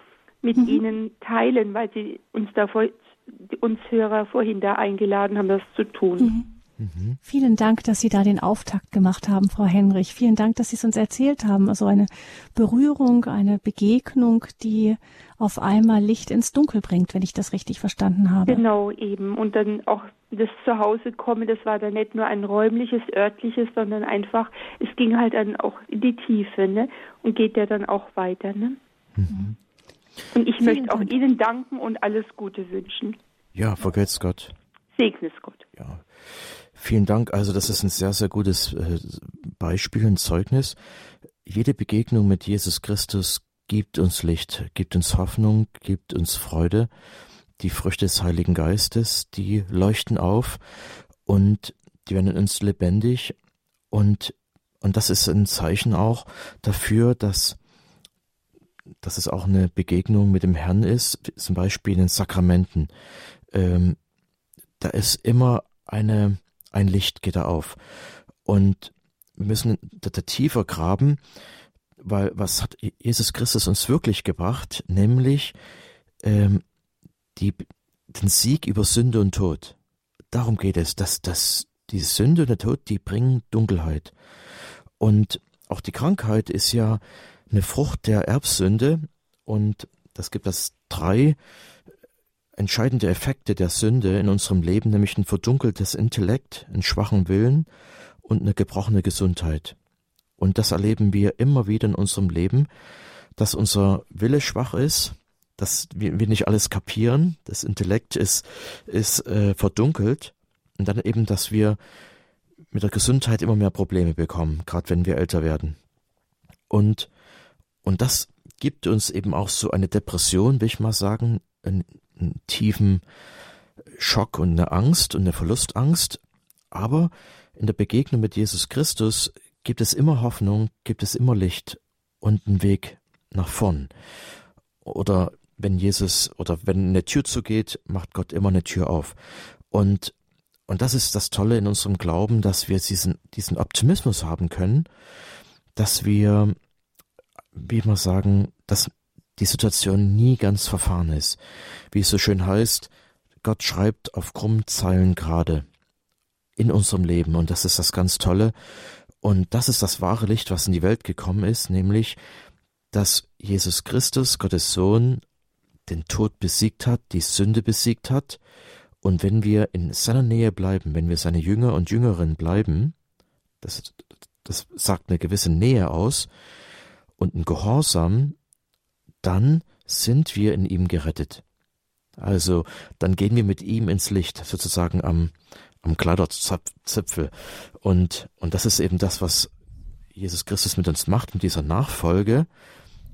mit mhm. Ihnen teilen, weil Sie uns da vor, uns Hörer vorhin da eingeladen haben, das zu tun. Mhm. Mhm. Vielen Dank, dass Sie da den Auftakt gemacht haben, Frau Henrich. Vielen Dank, dass Sie es uns erzählt haben. Also eine Berührung, eine Begegnung, die auf einmal Licht ins Dunkel bringt, wenn ich das richtig verstanden habe. Genau, eben. Und dann auch das Zuhause kommen, das war dann nicht nur ein räumliches, örtliches, sondern einfach, es ging halt dann auch in die Tiefe, ne? Und geht ja dann auch weiter, ne? Mhm. Und ich Vielen möchte auch Dank. Ihnen danken und alles Gute wünschen. Ja, vergelt's Gott. Segnes Gott. Ja. Vielen Dank. Also das ist ein sehr, sehr gutes äh, Beispiel, ein Zeugnis. jede Begegnung mit Jesus Christus gibt uns Licht, gibt uns Hoffnung, gibt uns Freude. Die Früchte des Heiligen Geistes, die leuchten auf und die werden in uns lebendig und, und das ist ein Zeichen auch dafür, dass, dass es auch eine Begegnung mit dem Herrn ist, zum Beispiel in den Sakramenten. Ähm, da ist immer eine, ein Licht geht da auf. Und wir müssen da, tiefer graben, weil was hat Jesus Christus uns wirklich gebracht? Nämlich ähm, die, den Sieg über Sünde und Tod. Darum geht es, dass, dass die Sünde und der Tod, die bringen Dunkelheit. Und auch die Krankheit ist ja eine Frucht der Erbsünde und das gibt es drei entscheidende Effekte der Sünde in unserem Leben, nämlich ein verdunkeltes Intellekt, einen schwachen Willen und eine gebrochene Gesundheit. Und das erleben wir immer wieder in unserem Leben, dass unser Wille schwach ist, dass wir, nicht alles kapieren, das Intellekt ist, ist äh, verdunkelt und dann eben, dass wir mit der Gesundheit immer mehr Probleme bekommen, gerade wenn wir älter werden. Und, und das gibt uns eben auch so eine Depression, will ich mal sagen, einen, einen tiefen Schock und eine Angst und eine Verlustangst. Aber in der Begegnung mit Jesus Christus gibt es immer Hoffnung, gibt es immer Licht und einen Weg nach vorn. Oder wenn Jesus oder wenn eine Tür zugeht, macht Gott immer eine Tür auf. Und, und das ist das Tolle in unserem Glauben, dass wir diesen, diesen Optimismus haben können, dass wir, wie wir sagen, dass die Situation nie ganz verfahren ist. Wie es so schön heißt, Gott schreibt auf krummen Zeilen gerade in unserem Leben und das ist das ganz Tolle. Und das ist das wahre Licht, was in die Welt gekommen ist, nämlich, dass Jesus Christus, Gottes Sohn, den Tod besiegt hat, die Sünde besiegt hat. Und wenn wir in seiner Nähe bleiben, wenn wir seine Jünger und Jüngerinnen bleiben, das, das sagt eine gewisse Nähe aus und ein Gehorsam, dann sind wir in ihm gerettet. Also dann gehen wir mit ihm ins Licht, sozusagen am, am Kleiderzipfel. Und, und das ist eben das, was Jesus Christus mit uns macht, mit dieser Nachfolge,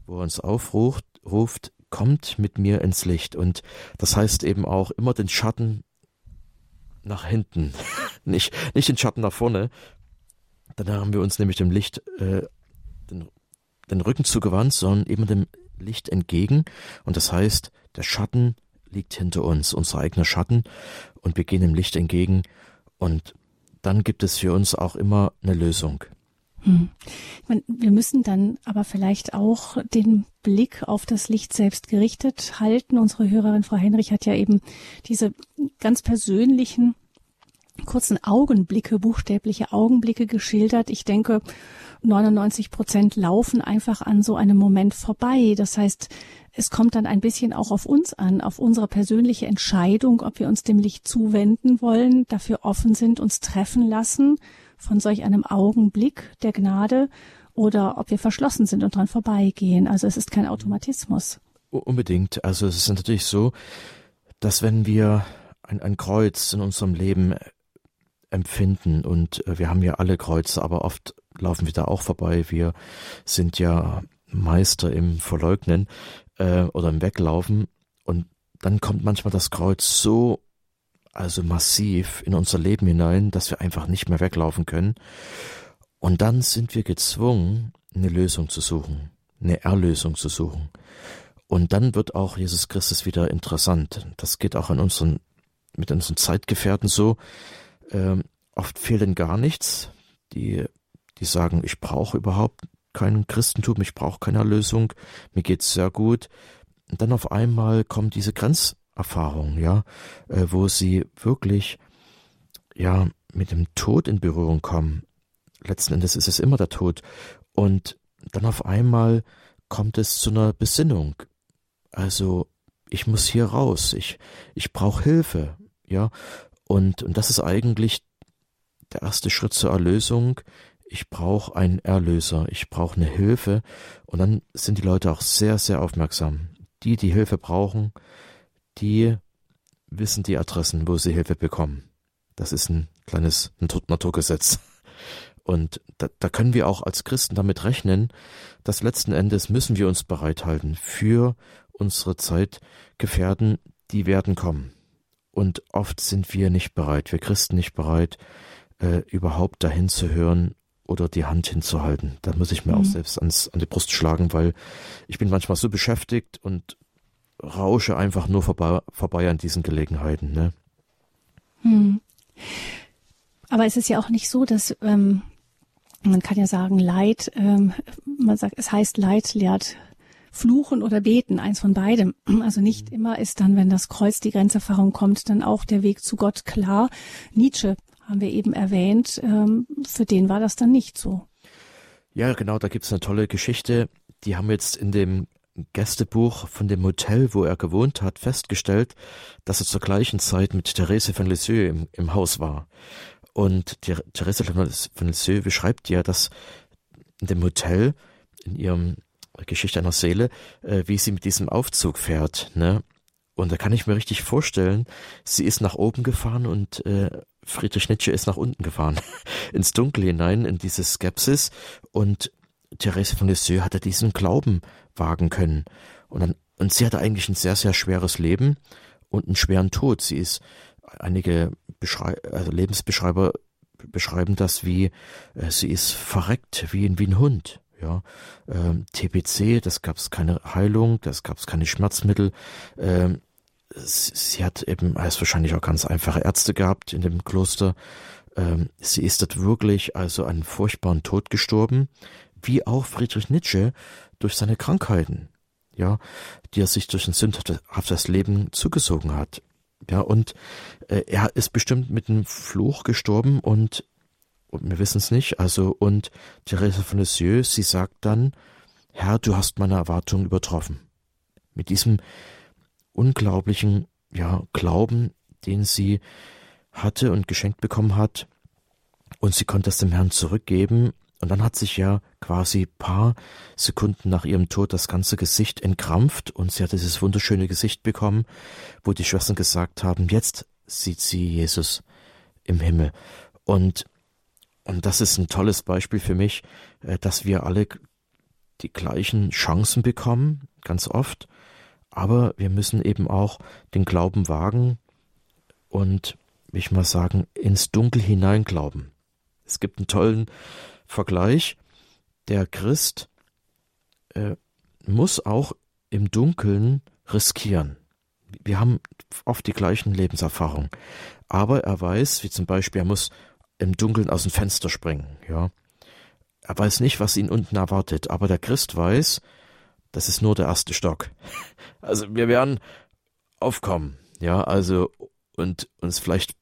wo er uns aufruft, ruft, kommt mit mir ins Licht. Und das heißt eben auch immer den Schatten nach hinten, nicht, nicht den Schatten nach vorne. Dann haben wir uns nämlich dem Licht äh, den, den Rücken zugewandt, sondern eben dem Licht entgegen. Und das heißt, der Schatten liegt hinter uns, unser eigener Schatten, und wir gehen dem Licht entgegen. Und dann gibt es für uns auch immer eine Lösung. Hm. Wir müssen dann aber vielleicht auch den Blick auf das Licht selbst gerichtet halten. Unsere Hörerin Frau Henrich hat ja eben diese ganz persönlichen kurzen Augenblicke, buchstäbliche Augenblicke geschildert. Ich denke, 99 Prozent laufen einfach an so einem Moment vorbei. Das heißt, es kommt dann ein bisschen auch auf uns an, auf unsere persönliche Entscheidung, ob wir uns dem Licht zuwenden wollen, dafür offen sind, uns treffen lassen von solch einem Augenblick der Gnade oder ob wir verschlossen sind und dran vorbeigehen. Also es ist kein Automatismus. Unbedingt. Also es ist natürlich so, dass wenn wir ein, ein Kreuz in unserem Leben empfinden und äh, wir haben ja alle Kreuze, aber oft laufen wir da auch vorbei. Wir sind ja Meister im Verleugnen äh, oder im Weglaufen und dann kommt manchmal das Kreuz so also massiv in unser Leben hinein, dass wir einfach nicht mehr weglaufen können. Und dann sind wir gezwungen, eine Lösung zu suchen, eine Erlösung zu suchen. Und dann wird auch Jesus Christus wieder interessant. Das geht auch an unseren, mit unseren Zeitgefährten so. Ähm, oft fehlt ihnen gar nichts. Die, die sagen, ich brauche überhaupt kein Christentum, ich brauche keine Erlösung, mir geht's sehr gut. Und dann auf einmal kommt diese Grenz, Erfahrung, ja, äh, wo sie wirklich, ja, mit dem Tod in Berührung kommen. Letzten Endes ist es immer der Tod. Und dann auf einmal kommt es zu einer Besinnung. Also, ich muss hier raus, ich, ich brauche Hilfe, ja. Und, und das ist eigentlich der erste Schritt zur Erlösung. Ich brauche einen Erlöser, ich brauche eine Hilfe. Und dann sind die Leute auch sehr, sehr aufmerksam. Die, die Hilfe brauchen, die wissen die Adressen, wo sie Hilfe bekommen. Das ist ein kleines Naturgesetz. Und da, da können wir auch als Christen damit rechnen, dass letzten Endes müssen wir uns bereithalten für unsere Zeitgefährden, die werden kommen. Und oft sind wir nicht bereit, wir Christen nicht bereit, äh, überhaupt dahin zu hören oder die Hand hinzuhalten. Da muss ich mir mhm. auch selbst ans, an die Brust schlagen, weil ich bin manchmal so beschäftigt und rausche einfach nur vorbei, vorbei an diesen Gelegenheiten. Ne? Hm. Aber es ist ja auch nicht so, dass ähm, man kann ja sagen, Leid, ähm, man sagt, es heißt Leid lehrt Fluchen oder Beten, eins von beidem. Also nicht mhm. immer ist dann, wenn das Kreuz die Grenzerfahrung kommt, dann auch der Weg zu Gott klar. Nietzsche haben wir eben erwähnt, ähm, für den war das dann nicht so. Ja, genau, da gibt's eine tolle Geschichte. Die haben jetzt in dem Gästebuch von dem Hotel, wo er gewohnt hat, festgestellt, dass er zur gleichen Zeit mit Therese von Lisieux im, im Haus war. Und Therese von Lisieux beschreibt ja, dass in dem Hotel, in ihrem Geschichte einer Seele, äh, wie sie mit diesem Aufzug fährt. Ne? Und da kann ich mir richtig vorstellen, sie ist nach oben gefahren und äh, Friedrich Nietzsche ist nach unten gefahren, ins Dunkel hinein, in diese Skepsis. Und Therese von Lisieux hatte diesen Glauben wagen können. Und, dann, und sie hatte eigentlich ein sehr, sehr schweres Leben und einen schweren Tod. Sie ist, einige Beschrei also Lebensbeschreiber beschreiben das wie, äh, sie ist verreckt wie, wie ein Hund. Ja, ähm, TBC, das gab es keine Heilung, das gab es keine Schmerzmittel. Ähm, sie, hat eben, als wahrscheinlich auch ganz einfache Ärzte gehabt in dem Kloster. Ähm, sie ist dort wirklich also einen furchtbaren Tod gestorben, wie auch Friedrich Nietzsche durch seine Krankheiten, ja, die er sich durch ein sündhaftes Leben zugezogen hat. Ja, und äh, er ist bestimmt mit einem Fluch gestorben und, und wir wissen es nicht. Also, und Therese von Lisieux, sie sagt dann, Herr, du hast meine Erwartungen übertroffen. Mit diesem unglaublichen, ja, Glauben, den sie hatte und geschenkt bekommen hat, und sie konnte es dem Herrn zurückgeben und dann hat sich ja quasi paar Sekunden nach ihrem Tod das ganze Gesicht entkrampft und sie hat dieses wunderschöne Gesicht bekommen, wo die Schwestern gesagt haben, jetzt sieht sie Jesus im Himmel. Und, und das ist ein tolles Beispiel für mich, äh, dass wir alle die gleichen Chancen bekommen, ganz oft, aber wir müssen eben auch den Glauben wagen und, wie ich mal sagen, ins Dunkel hinein glauben. Es gibt einen tollen Vergleich, der Christ äh, muss auch im Dunkeln riskieren. Wir haben oft die gleichen Lebenserfahrungen, aber er weiß, wie zum Beispiel, er muss im Dunkeln aus dem Fenster springen, ja. Er weiß nicht, was ihn unten erwartet, aber der Christ weiß, das ist nur der erste Stock. Also wir werden aufkommen, ja, also und uns vielleicht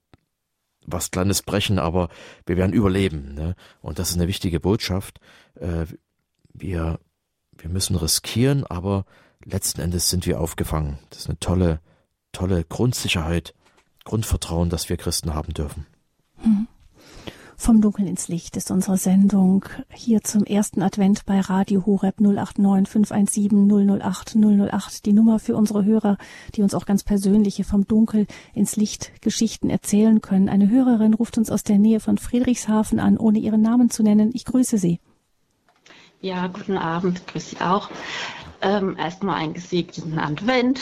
was Kleines brechen, aber wir werden überleben. Ne? Und das ist eine wichtige Botschaft. Äh, wir, wir müssen riskieren, aber letzten Endes sind wir aufgefangen. Das ist eine tolle, tolle Grundsicherheit, Grundvertrauen, das wir Christen haben dürfen. Mhm. Vom Dunkeln ins Licht ist unsere Sendung hier zum ersten Advent bei Radio Horeb 089 517 008 008. Die Nummer für unsere Hörer, die uns auch ganz persönliche vom Dunkel ins Licht Geschichten erzählen können. Eine Hörerin ruft uns aus der Nähe von Friedrichshafen an, ohne ihren Namen zu nennen. Ich grüße Sie. Ja, guten Abend, grüße Sie auch. Ähm, erstmal einen gesegneten Advent.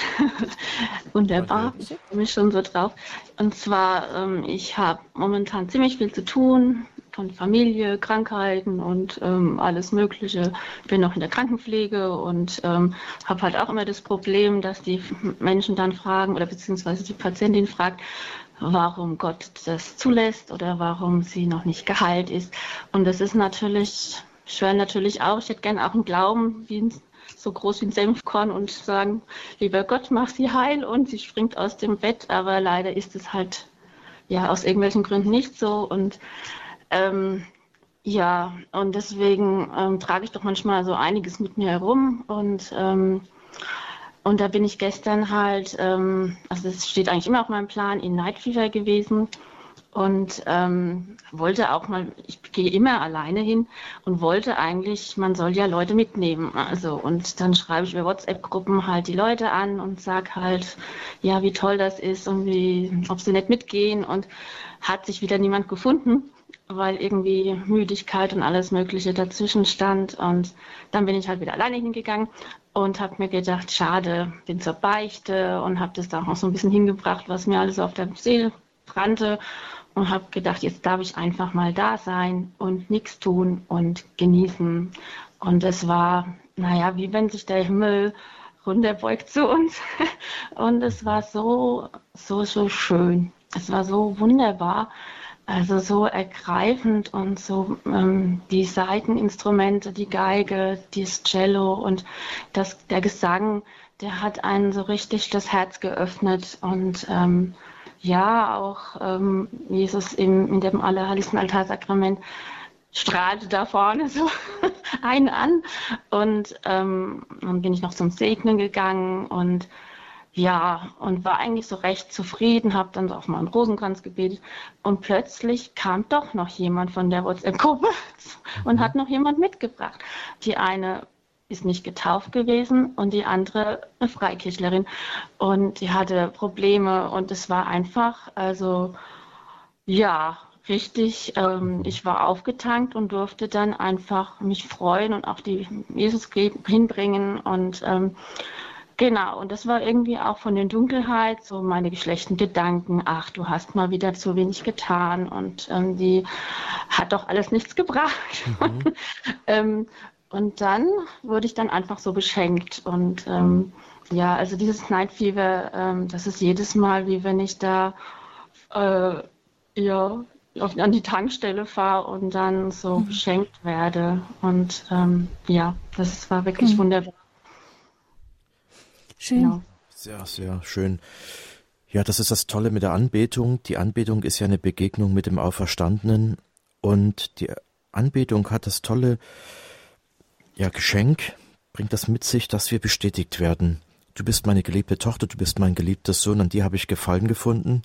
Wunderbar, ich freue mich schon so drauf. Und zwar, ähm, ich habe momentan ziemlich viel zu tun, von Familie, Krankheiten und ähm, alles Mögliche. Ich bin noch in der Krankenpflege und ähm, habe halt auch immer das Problem, dass die Menschen dann fragen oder beziehungsweise die Patientin fragt, warum Gott das zulässt oder warum sie noch nicht geheilt ist. Und das ist natürlich, ich höre natürlich auch, ich hätte gerne auch einen Glauben, wie so groß wie ein Senfkorn und sagen, lieber Gott, mach sie heil und sie springt aus dem Bett, aber leider ist es halt ja aus irgendwelchen Gründen nicht so. Und ähm, ja, und deswegen ähm, trage ich doch manchmal so einiges mit mir herum. Und ähm, und da bin ich gestern halt, ähm, also es steht eigentlich immer auf meinem Plan, in Night Fever gewesen und ähm, wollte auch mal, ich gehe immer alleine hin und wollte eigentlich, man soll ja Leute mitnehmen. Also und dann schreibe ich über WhatsApp-Gruppen halt die Leute an und sag halt, ja, wie toll das ist und wie, ob sie nicht mitgehen und hat sich wieder niemand gefunden. weil irgendwie Müdigkeit und alles Mögliche dazwischen stand. Und dann bin ich halt wieder alleine hingegangen und habe mir gedacht, schade, bin zur Beichte und habe das da auch so ein bisschen hingebracht, was mir alles auf der Seele brannte und habe gedacht, jetzt darf ich einfach mal da sein und nichts tun und genießen. Und es war, naja, wie wenn sich der Himmel runterbeugt zu uns. Und es war so, so, so schön. Es war so wunderbar. Also so ergreifend und so ähm, die Saiteninstrumente, die Geige, das Cello und das, der Gesang, der hat einen so richtig das Herz geöffnet und ähm, ja, auch ähm, Jesus im, in dem allerheiligsten Altarsakrament strahlte da vorne so einen an. Und ähm, dann bin ich noch zum Segnen gegangen und ja, und war eigentlich so recht zufrieden, habe dann so auf meinen Rosenkranz gebetet. Und plötzlich kam doch noch jemand von der WhatsApp-Gruppe und hat noch jemand mitgebracht. Die eine ist nicht getauft gewesen und die andere eine Freikirchlerin und die hatte Probleme und es war einfach, also ja, richtig, ähm, ich war aufgetankt und durfte dann einfach mich freuen und auch die Jesus hinbringen und ähm, Genau, und das war irgendwie auch von der Dunkelheit so meine geschlechten Gedanken. Ach, du hast mal wieder zu wenig getan und ähm, die hat doch alles nichts gebracht. Mhm. ähm, und dann wurde ich dann einfach so beschenkt. Und ähm, ja, also dieses Night Fever, ähm, das ist jedes Mal, wie wenn ich da äh, ja, auf, an die Tankstelle fahre und dann so mhm. beschenkt werde. Und ähm, ja, das war wirklich mhm. wunderbar. Schön. Ja. Sehr, sehr schön. Ja, das ist das Tolle mit der Anbetung. Die Anbetung ist ja eine Begegnung mit dem Auferstandenen und die Anbetung hat das tolle ja, Geschenk, bringt das mit sich, dass wir bestätigt werden. Du bist meine geliebte Tochter, du bist mein geliebter Sohn, an dir habe ich Gefallen gefunden.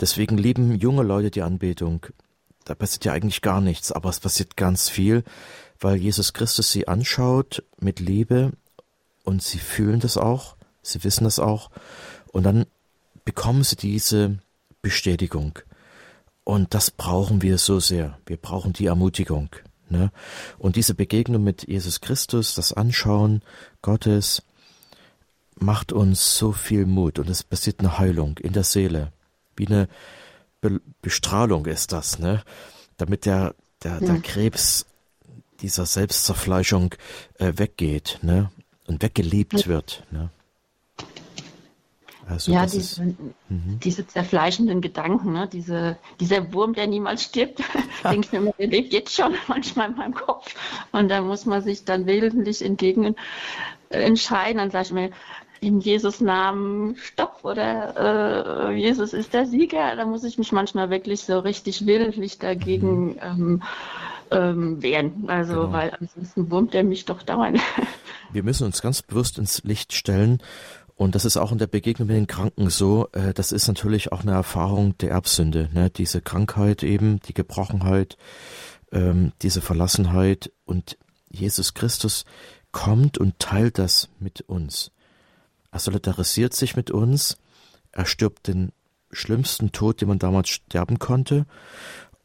Deswegen lieben junge Leute die Anbetung. Da passiert ja eigentlich gar nichts, aber es passiert ganz viel, weil Jesus Christus sie anschaut mit Liebe und sie fühlen das auch sie wissen das auch. Und dann bekommen sie diese Bestätigung. Und das brauchen wir so sehr. Wir brauchen die Ermutigung. Ne? Und diese Begegnung mit Jesus Christus, das Anschauen Gottes, macht uns so viel Mut. Und es passiert eine Heilung in der Seele. Wie eine Be Bestrahlung ist das, ne? Damit der, der, der Krebs dieser Selbstzerfleischung äh, weggeht, ne? Und weggeliebt wird, ne? Also ja, diese, ist, mhm. diese zerfleischenden Gedanken, ne? diese, dieser Wurm, der niemals stirbt, denke ich mir immer, der lebt jetzt schon manchmal in meinem Kopf. Und da muss man sich dann willentlich entgegen äh, entscheiden. Dann sage ich mir, in Jesus Namen stopp oder äh, Jesus ist der Sieger. Da muss ich mich manchmal wirklich so richtig willentlich dagegen mhm. ähm, ähm, wehren. Also, genau. weil ansonsten wurmt er mich doch dauernd. Wir müssen uns ganz bewusst ins Licht stellen und das ist auch in der Begegnung mit den Kranken so. Äh, das ist natürlich auch eine Erfahrung der Erbsünde. Ne? Diese Krankheit eben, die Gebrochenheit, ähm, diese Verlassenheit. Und Jesus Christus kommt und teilt das mit uns. Er solidarisiert sich mit uns. Er stirbt den schlimmsten Tod, den man damals sterben konnte.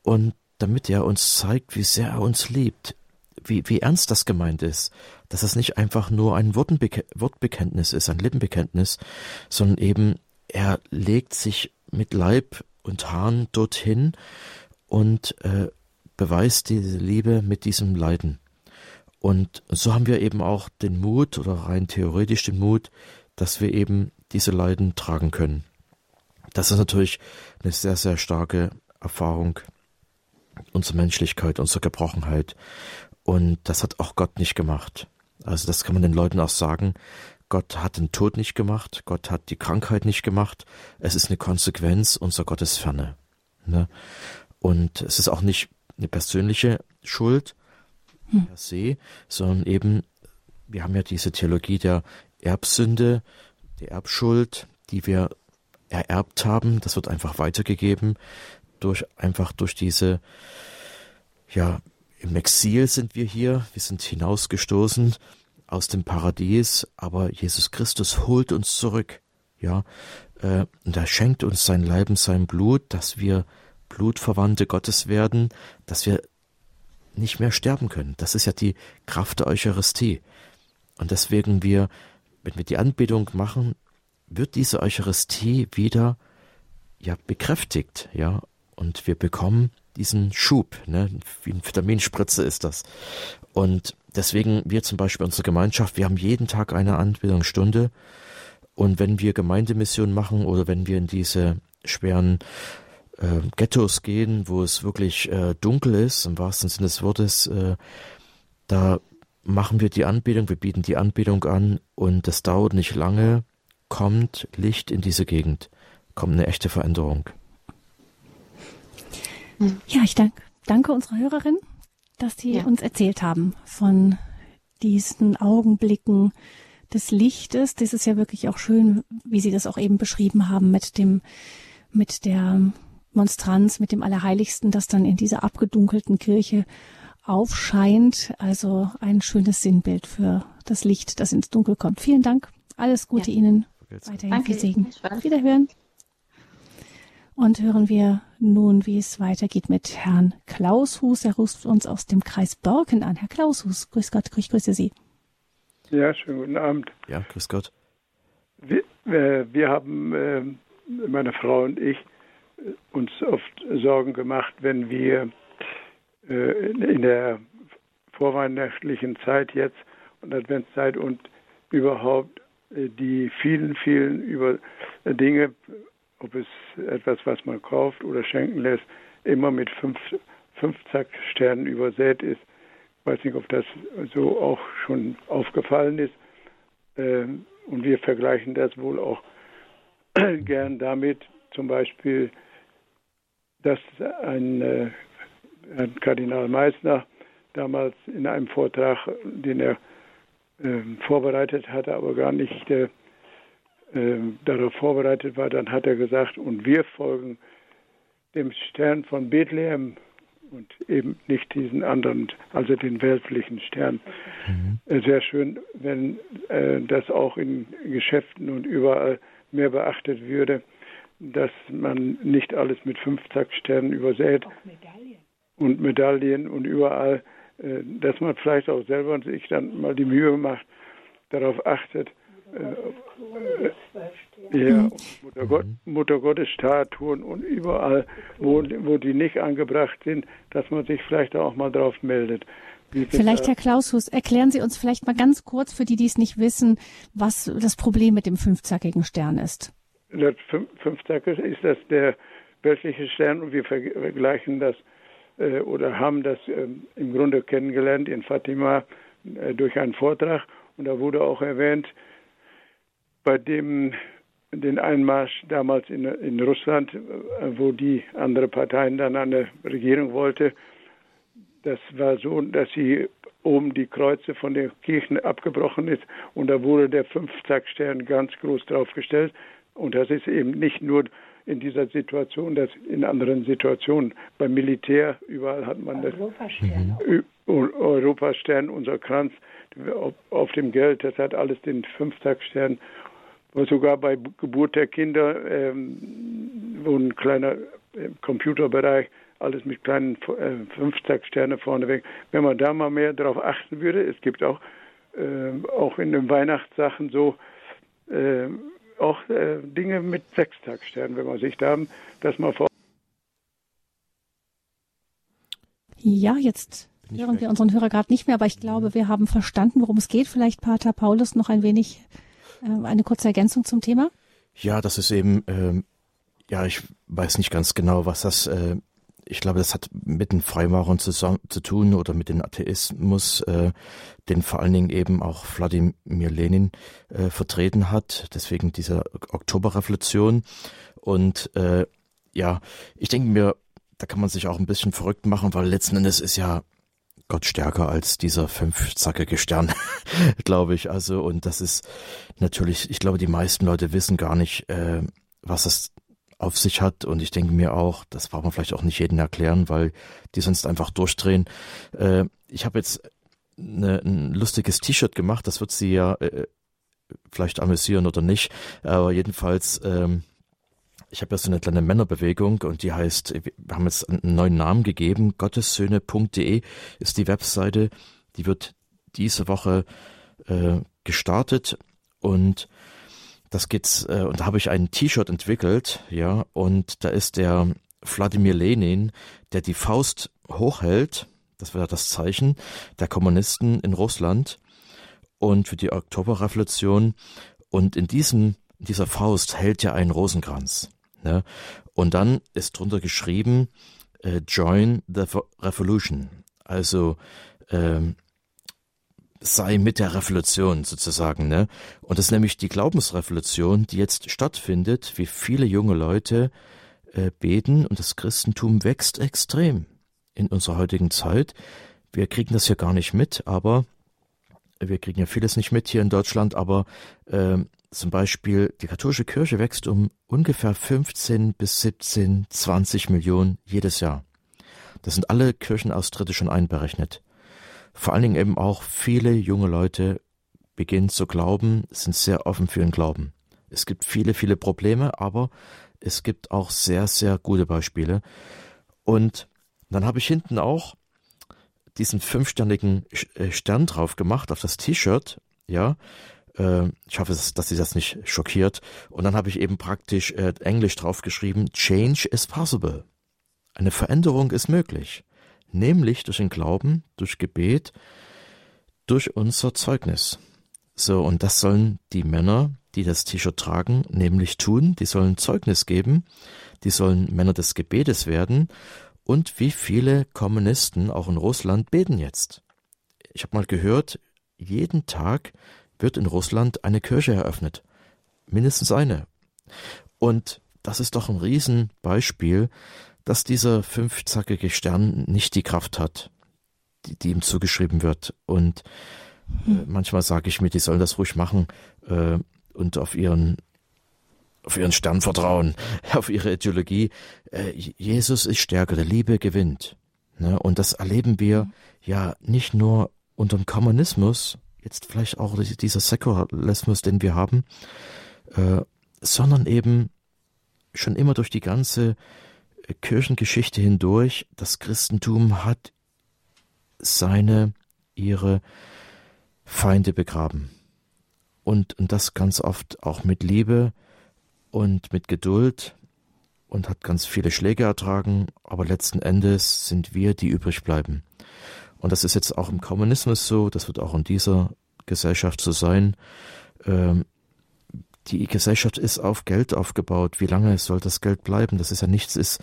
Und damit er uns zeigt, wie sehr er uns liebt, wie, wie ernst das gemeint ist, dass es nicht einfach nur ein Wortbeke Wortbekenntnis ist, ein Lippenbekenntnis, sondern eben er legt sich mit Leib und Haaren dorthin und äh, beweist diese Liebe mit diesem Leiden. Und so haben wir eben auch den Mut oder rein theoretisch den Mut, dass wir eben diese Leiden tragen können. Das ist natürlich eine sehr, sehr starke Erfahrung unserer Menschlichkeit, unserer Gebrochenheit. Und das hat auch Gott nicht gemacht. Also das kann man den Leuten auch sagen. Gott hat den Tod nicht gemacht, Gott hat die Krankheit nicht gemacht. Es ist eine Konsequenz unserer Gottesferne. Ne? Und es ist auch nicht eine persönliche Schuld hm. per se, sondern eben, wir haben ja diese Theologie der Erbsünde, der Erbschuld, die wir ererbt haben. Das wird einfach weitergegeben durch einfach durch diese ja im Exil sind wir hier, wir sind hinausgestoßen aus dem Paradies, aber Jesus Christus holt uns zurück, ja, äh, und er schenkt uns sein Leib und sein Blut, dass wir Blutverwandte Gottes werden, dass wir nicht mehr sterben können. Das ist ja die Kraft der Eucharistie. Und deswegen wir, wenn wir die Anbetung machen, wird diese Eucharistie wieder ja bekräftigt, ja, und wir bekommen diesen Schub, ne, wie eine Vitaminspritze ist das. Und deswegen wir zum Beispiel unsere Gemeinschaft, wir haben jeden Tag eine Anbetungsstunde und wenn wir Gemeindemission machen oder wenn wir in diese schweren äh, Ghettos gehen, wo es wirklich äh, dunkel ist, im wahrsten Sinne des Wortes, äh, da machen wir die Anbetung, wir bieten die Anbetung an und das dauert nicht lange, kommt Licht in diese Gegend, kommt eine echte Veränderung. Ja, ich danke, danke unserer Hörerin, dass Sie ja. uns erzählt haben von diesen Augenblicken des Lichtes. Das ist ja wirklich auch schön, wie Sie das auch eben beschrieben haben mit dem, mit der Monstranz, mit dem Allerheiligsten, das dann in dieser abgedunkelten Kirche aufscheint. Also ein schönes Sinnbild für das Licht, das ins Dunkel kommt. Vielen Dank. Alles Gute ja. Ihnen. Weiterhin Danke. viel Segen. Wiederhören. Und hören wir nun, wie es weitergeht mit Herrn Klaushus. Er ruft uns aus dem Kreis Borken an. Herr Klaushus, grüß Gott, ich grüße Sie. Ja, schönen guten Abend. Ja, grüß Gott. Wir, äh, wir haben, äh, meine Frau und ich, uns oft Sorgen gemacht, wenn wir äh, in der vorweihnachtlichen Zeit jetzt und Adventszeit und überhaupt äh, die vielen, vielen über Dinge, ob es etwas, was man kauft oder schenken lässt, immer mit fünf, fünf Zacksternen übersät ist. Ich weiß nicht, ob das so auch schon aufgefallen ist. Ähm, und wir vergleichen das wohl auch gern damit, zum Beispiel, dass ein, äh, ein Kardinal Meissner damals in einem Vortrag, den er äh, vorbereitet hatte, aber gar nicht äh, ähm, darauf vorbereitet war, dann hat er gesagt, und wir folgen dem Stern von Bethlehem und eben nicht diesen anderen, also den weltlichen Stern. Mhm. Äh, sehr schön, wenn äh, das auch in Geschäften und überall mehr beachtet würde dass man nicht alles mit Fünftaktsternen übersät. Medaillen. Und Medaillen und überall, äh, dass man vielleicht auch selber sich dann mal die Mühe macht, darauf achtet. Ja, Mutter, Gott, Mutter Gottes Statuen und überall, wo, wo die nicht angebracht sind, dass man sich vielleicht auch mal drauf meldet. Vielleicht, Herr Klaushus, erklären Sie uns vielleicht mal ganz kurz für die, die es nicht wissen, was das Problem mit dem fünfzackigen Stern ist. Das Fünfzacke ist das der weltliche Stern und wir vergleichen das äh, oder haben das äh, im Grunde kennengelernt in Fatima äh, durch einen Vortrag. Und da wurde auch erwähnt, bei dem den Einmarsch damals in, in Russland, äh, wo die andere Parteien dann an der Regierung wollte, das war so, dass sie oben die Kreuze von den Kirchen abgebrochen ist und da wurde der Fünfzackstern ganz groß draufgestellt. Und das ist eben nicht nur in dieser Situation, das in anderen Situationen. Beim Militär, überall hat man das. Europastern. Europastern, unser Kranz auf dem Geld, das hat alles den Fünftagsstern. Sogar bei Geburt der Kinder, ähm, wo ein kleiner äh, Computerbereich, alles mit kleinen äh, Fünftagssterne vorneweg. Wenn man da mal mehr darauf achten würde, es gibt auch, äh, auch in den Weihnachtssachen so, äh, auch äh, Dinge mit Sechstaktsternen, wenn man sich da das mal vor. Ja, jetzt hören wir unseren Hörer gerade nicht mehr, aber ich glaube, wir haben verstanden, worum es geht. Vielleicht, Pater Paulus, noch ein wenig eine kurze Ergänzung zum Thema? Ja, das ist eben, ähm, ja, ich weiß nicht ganz genau, was das äh, ich glaube, das hat mit den Freimaurern zusammen, zu tun oder mit dem Atheismus, äh, den vor allen Dingen eben auch Wladimir Lenin äh, vertreten hat. Deswegen diese Oktoberrevolution. Und äh, ja, ich denke mir, da kann man sich auch ein bisschen verrückt machen, weil letzten Endes ist ja Gott stärker als dieser fünfzackige Stern, glaube ich. Also, und das ist natürlich, ich glaube, die meisten Leute wissen gar nicht, äh, was das auf sich hat. Und ich denke mir auch, das braucht man vielleicht auch nicht jedem erklären, weil die sonst einfach durchdrehen. Äh, ich habe jetzt eine, ein lustiges T-Shirt gemacht, das wird sie ja äh, vielleicht amüsieren oder nicht. Aber jedenfalls ähm, ich habe ja so eine kleine Männerbewegung und die heißt, wir haben jetzt einen neuen Namen gegeben, gottessöhne.de ist die Webseite, die wird diese Woche äh, gestartet und das geht's, äh, und da habe ich ein T-Shirt entwickelt, ja, und da ist der Wladimir Lenin, der die Faust hochhält, das wäre das Zeichen der Kommunisten in Russland und für die Oktoberrevolution. Und in diesem, dieser Faust hält er einen Rosenkranz. Ne? Und dann ist drunter geschrieben, äh, Join the Revolution. Also ähm, sei mit der Revolution sozusagen. Ne? Und das ist nämlich die Glaubensrevolution, die jetzt stattfindet, wie viele junge Leute äh, beten und das Christentum wächst extrem in unserer heutigen Zeit. Wir kriegen das ja gar nicht mit, aber wir kriegen ja vieles nicht mit hier in Deutschland, aber äh, zum Beispiel die katholische Kirche wächst um ungefähr 15 bis 17, 20 Millionen jedes Jahr. Das sind alle Kirchenaustritte schon einberechnet. Vor allen Dingen eben auch viele junge Leute beginnen zu glauben, sind sehr offen für den Glauben. Es gibt viele, viele Probleme, aber es gibt auch sehr, sehr gute Beispiele. Und dann habe ich hinten auch diesen fünfsternigen äh, Stern drauf gemacht auf das T-Shirt, ja. Äh, ich hoffe, dass sie das nicht schockiert. Und dann habe ich eben praktisch äh, Englisch draufgeschrieben, Change is possible. Eine Veränderung ist möglich. Nämlich durch den Glauben, durch Gebet, durch unser Zeugnis. So, und das sollen die Männer, die das T-Shirt tragen, nämlich tun. Die sollen Zeugnis geben, die sollen Männer des Gebetes werden. Und wie viele Kommunisten auch in Russland beten jetzt? Ich habe mal gehört, jeden Tag wird in Russland eine Kirche eröffnet. Mindestens eine. Und das ist doch ein Riesenbeispiel, dass dieser fünfzackige Stern nicht die Kraft hat, die, die ihm zugeschrieben wird. Und äh, hm. manchmal sage ich mir, die sollen das ruhig machen äh, und auf ihren auf ihren Stern vertrauen, auf ihre Ideologie. Äh, Jesus ist stärker, der Liebe gewinnt. Ne? Und das erleben wir ja nicht nur unter dem Kommunismus, jetzt vielleicht auch dieser Säkularismus, den wir haben, äh, sondern eben schon immer durch die ganze Kirchengeschichte hindurch. Das Christentum hat seine, ihre Feinde begraben. Und, und das ganz oft auch mit Liebe und mit Geduld und hat ganz viele Schläge ertragen, aber letzten Endes sind wir, die übrig bleiben. Und das ist jetzt auch im Kommunismus so, das wird auch in dieser Gesellschaft so sein. Ähm, die Gesellschaft ist auf Geld aufgebaut. Wie lange soll das Geld bleiben? Das ist ja nichts, ist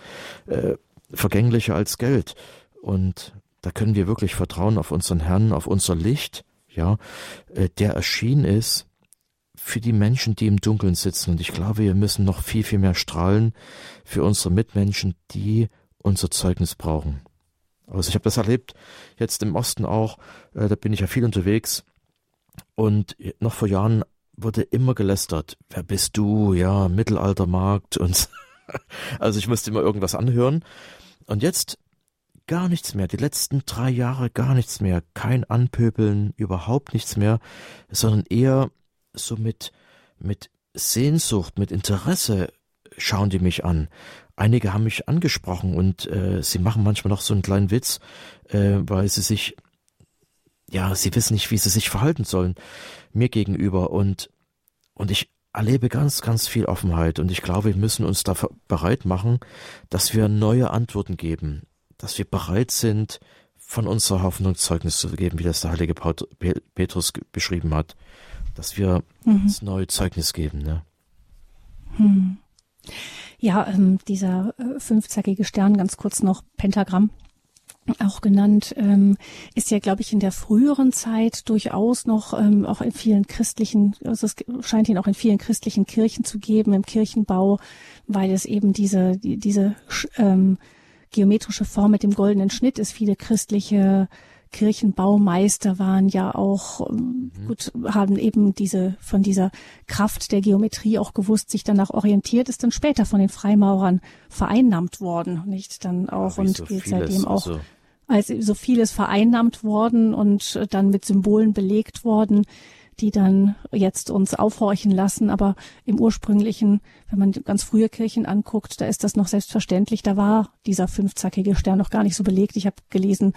äh, vergänglicher als Geld. Und da können wir wirklich vertrauen auf unseren Herrn, auf unser Licht, ja, äh, der erschienen ist für die Menschen, die im Dunkeln sitzen. Und ich glaube, wir müssen noch viel, viel mehr strahlen für unsere Mitmenschen, die unser Zeugnis brauchen. Also ich habe das erlebt, jetzt im Osten auch, äh, da bin ich ja viel unterwegs. Und noch vor Jahren wurde immer gelästert. Wer bist du? Ja, Mittelaltermarkt und also ich musste immer irgendwas anhören. Und jetzt gar nichts mehr. Die letzten drei Jahre gar nichts mehr. Kein Anpöbeln, überhaupt nichts mehr, sondern eher so mit, mit Sehnsucht, mit Interesse schauen die mich an. Einige haben mich angesprochen und äh, sie machen manchmal noch so einen kleinen Witz, äh, weil sie sich, ja, sie wissen nicht, wie sie sich verhalten sollen mir gegenüber und, und ich erlebe ganz, ganz viel Offenheit und ich glaube, wir müssen uns da bereit machen, dass wir neue Antworten geben, dass wir bereit sind, von unserer Hoffnung Zeugnis zu geben, wie das der heilige Petrus beschrieben hat, dass wir mhm. das neue Zeugnis geben. Ne? Hm. Ja, ähm, dieser äh, fünfzackige Stern, ganz kurz noch Pentagramm, auch genannt, ähm, ist ja, glaube ich, in der früheren Zeit durchaus noch ähm, auch in vielen christlichen, also es scheint ihn auch in vielen christlichen Kirchen zu geben, im Kirchenbau, weil es eben diese, die, diese ähm, geometrische Form mit dem goldenen Schnitt ist. Viele christliche Kirchenbaumeister waren ja auch mhm. gut, haben eben diese von dieser Kraft der Geometrie auch gewusst, sich danach orientiert, ist dann später von den Freimaurern vereinnahmt worden, nicht dann auch ja, und so gilt seitdem auch also als so vieles vereinnahmt worden und dann mit Symbolen belegt worden, die dann jetzt uns aufhorchen lassen. Aber im ursprünglichen, wenn man ganz frühe Kirchen anguckt, da ist das noch selbstverständlich. Da war dieser fünfzackige Stern noch gar nicht so belegt. Ich habe gelesen,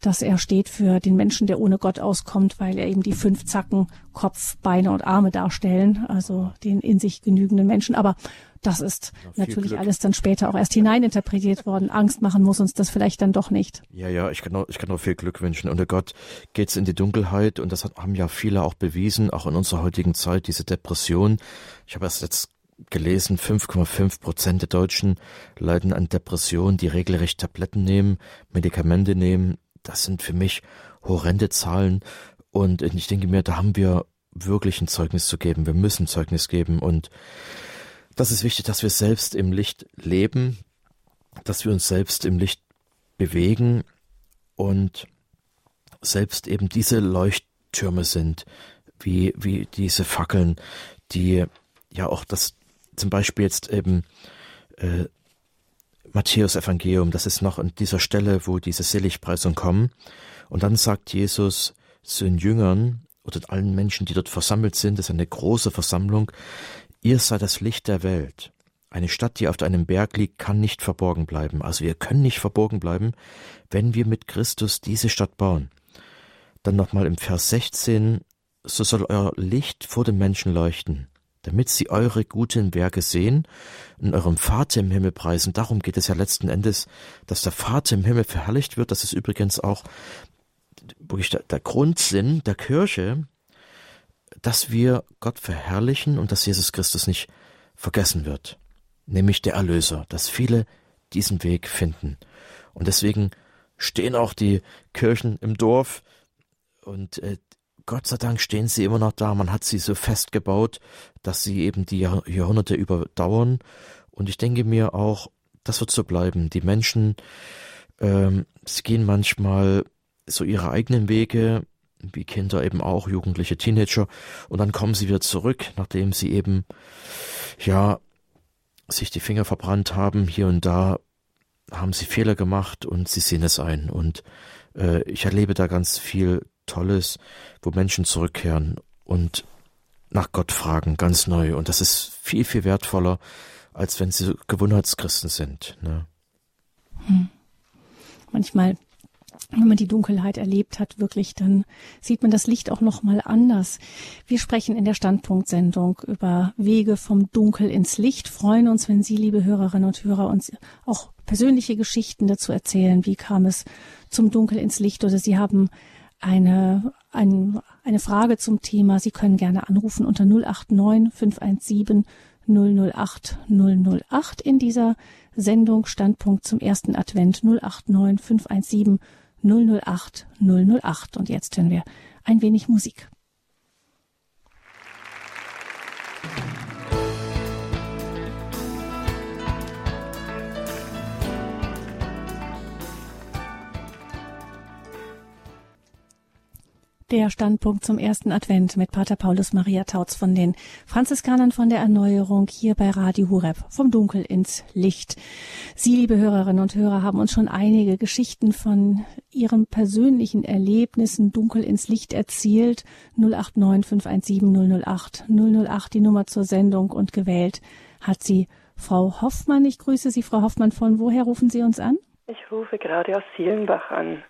dass er steht für den Menschen, der ohne Gott auskommt, weil er eben die fünf Zacken Kopf, Beine und Arme darstellen, also den in sich genügenden Menschen. Aber das ist ja, natürlich Glück. alles dann später auch erst hineininterpretiert worden. Angst machen muss uns das vielleicht dann doch nicht. Ja, ja, ich kann auch, ich kann auch viel Glück wünschen. Unter Gott geht's in die Dunkelheit und das haben ja viele auch bewiesen, auch in unserer heutigen Zeit, diese Depression. Ich habe erst jetzt gelesen, 5,5 Prozent der Deutschen leiden an Depressionen, die regelrecht Tabletten nehmen, Medikamente nehmen. Das sind für mich horrende Zahlen. Und ich denke mir, da haben wir wirklich ein Zeugnis zu geben. Wir müssen Zeugnis geben und das ist wichtig, dass wir selbst im Licht leben, dass wir uns selbst im Licht bewegen und selbst eben diese Leuchttürme sind, wie, wie diese Fackeln, die ja auch das, zum Beispiel jetzt eben äh, Matthäus Evangelium, das ist noch an dieser Stelle, wo diese Seligpreisung kommen. Und dann sagt Jesus zu den Jüngern oder allen Menschen, die dort versammelt sind, das ist eine große Versammlung, Ihr seid das Licht der Welt. Eine Stadt, die auf einem Berg liegt, kann nicht verborgen bleiben. Also wir können nicht verborgen bleiben, wenn wir mit Christus diese Stadt bauen. Dann nochmal im Vers 16, so soll euer Licht vor den Menschen leuchten, damit sie eure guten Werke sehen und eurem Vater im Himmel preisen. Darum geht es ja letzten Endes, dass der Vater im Himmel verherrlicht wird. Das ist übrigens auch wirklich der, Grundsinn der Kirche, dass wir Gott verherrlichen und dass Jesus Christus nicht vergessen wird, nämlich der Erlöser, dass viele diesen Weg finden. Und deswegen stehen auch die Kirchen im Dorf und äh, Gott sei Dank stehen sie immer noch da. Man hat sie so fest gebaut, dass sie eben die Jahr Jahrhunderte überdauern. Und ich denke mir auch, das wird so bleiben. Die Menschen, ähm, sie gehen manchmal so ihre eigenen Wege, wie Kinder eben auch, Jugendliche, Teenager. Und dann kommen sie wieder zurück, nachdem sie eben, ja, sich die Finger verbrannt haben. Hier und da haben sie Fehler gemacht und sie sehen es ein. Und äh, ich erlebe da ganz viel Tolles, wo Menschen zurückkehren und nach Gott fragen, ganz neu. Und das ist viel, viel wertvoller, als wenn sie Gewohnheitschristen sind. Ne? Hm. Manchmal wenn man die Dunkelheit erlebt hat, wirklich, dann sieht man das Licht auch noch mal anders. Wir sprechen in der Standpunktsendung über Wege vom Dunkel ins Licht, freuen uns, wenn Sie, liebe Hörerinnen und Hörer, uns auch persönliche Geschichten dazu erzählen. Wie kam es zum Dunkel ins Licht oder Sie haben eine, ein, eine Frage zum Thema. Sie können gerne anrufen unter 089 517 008 008 in dieser Sendung Standpunkt zum ersten Advent 089 517 008 008. Und jetzt hören wir ein wenig Musik. Der Standpunkt zum ersten Advent mit Pater Paulus Maria Tautz von den Franziskanern von der Erneuerung hier bei Radio Hureb vom Dunkel ins Licht. Sie, liebe Hörerinnen und Hörer, haben uns schon einige Geschichten von Ihren persönlichen Erlebnissen Dunkel ins Licht erzählt. 089 517 008 008 die Nummer zur Sendung und gewählt hat sie Frau Hoffmann. Ich grüße Sie, Frau Hoffmann. Von woher rufen Sie uns an? Ich rufe gerade aus Sielenbach an.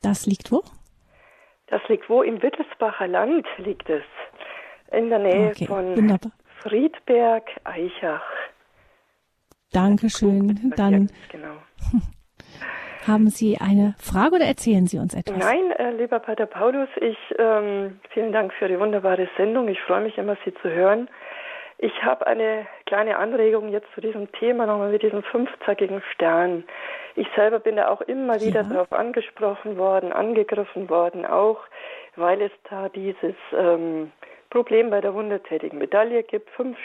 Das liegt wo? Das liegt wo? Im Wittelsbacher Land liegt es. In der Nähe okay, von wunderbar. Friedberg, Eichach. Dankeschön. Dann genau. haben Sie eine Frage oder erzählen Sie uns etwas? Nein, äh, lieber Pater Paulus, ich ähm, vielen Dank für die wunderbare Sendung. Ich freue mich immer, Sie zu hören. Ich habe eine kleine Anregung jetzt zu diesem Thema nochmal mit diesem fünfzackigen Stern. Ich selber bin da auch immer wieder ja. darauf angesprochen worden, angegriffen worden, auch weil es da dieses ähm, Problem bei der wundertätigen Medaille gibt, fünf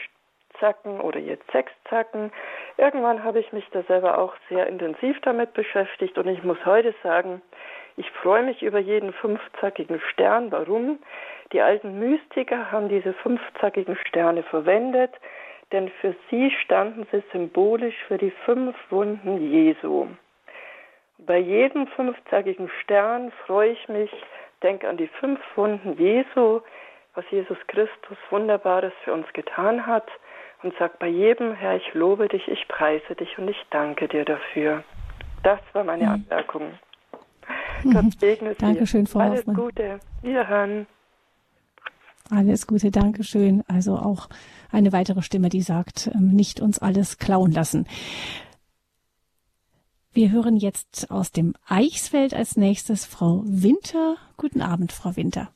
Zacken oder jetzt sechs Zacken. Irgendwann habe ich mich da selber auch sehr intensiv damit beschäftigt und ich muss heute sagen, ich freue mich über jeden fünfzackigen Stern. Warum? Die alten Mystiker haben diese fünfzackigen Sterne verwendet, denn für sie standen sie symbolisch für die fünf Wunden Jesu. Bei jedem fünfzackigen Stern freue ich mich, denke an die fünf Wunden Jesu, was Jesus Christus Wunderbares für uns getan hat und sage bei jedem, Herr, ich lobe dich, ich preise dich und ich danke dir dafür. Das war meine mhm. Anmerkung. Mhm. Gott segne Sie. Dankeschön, Frau Alles Hoffmann. Gute. Wiederhören. Alles Gute, Dankeschön. Also auch eine weitere Stimme, die sagt, ähm, nicht uns alles klauen lassen. Wir hören jetzt aus dem Eichsfeld als nächstes Frau Winter. Guten Abend, Frau Winter.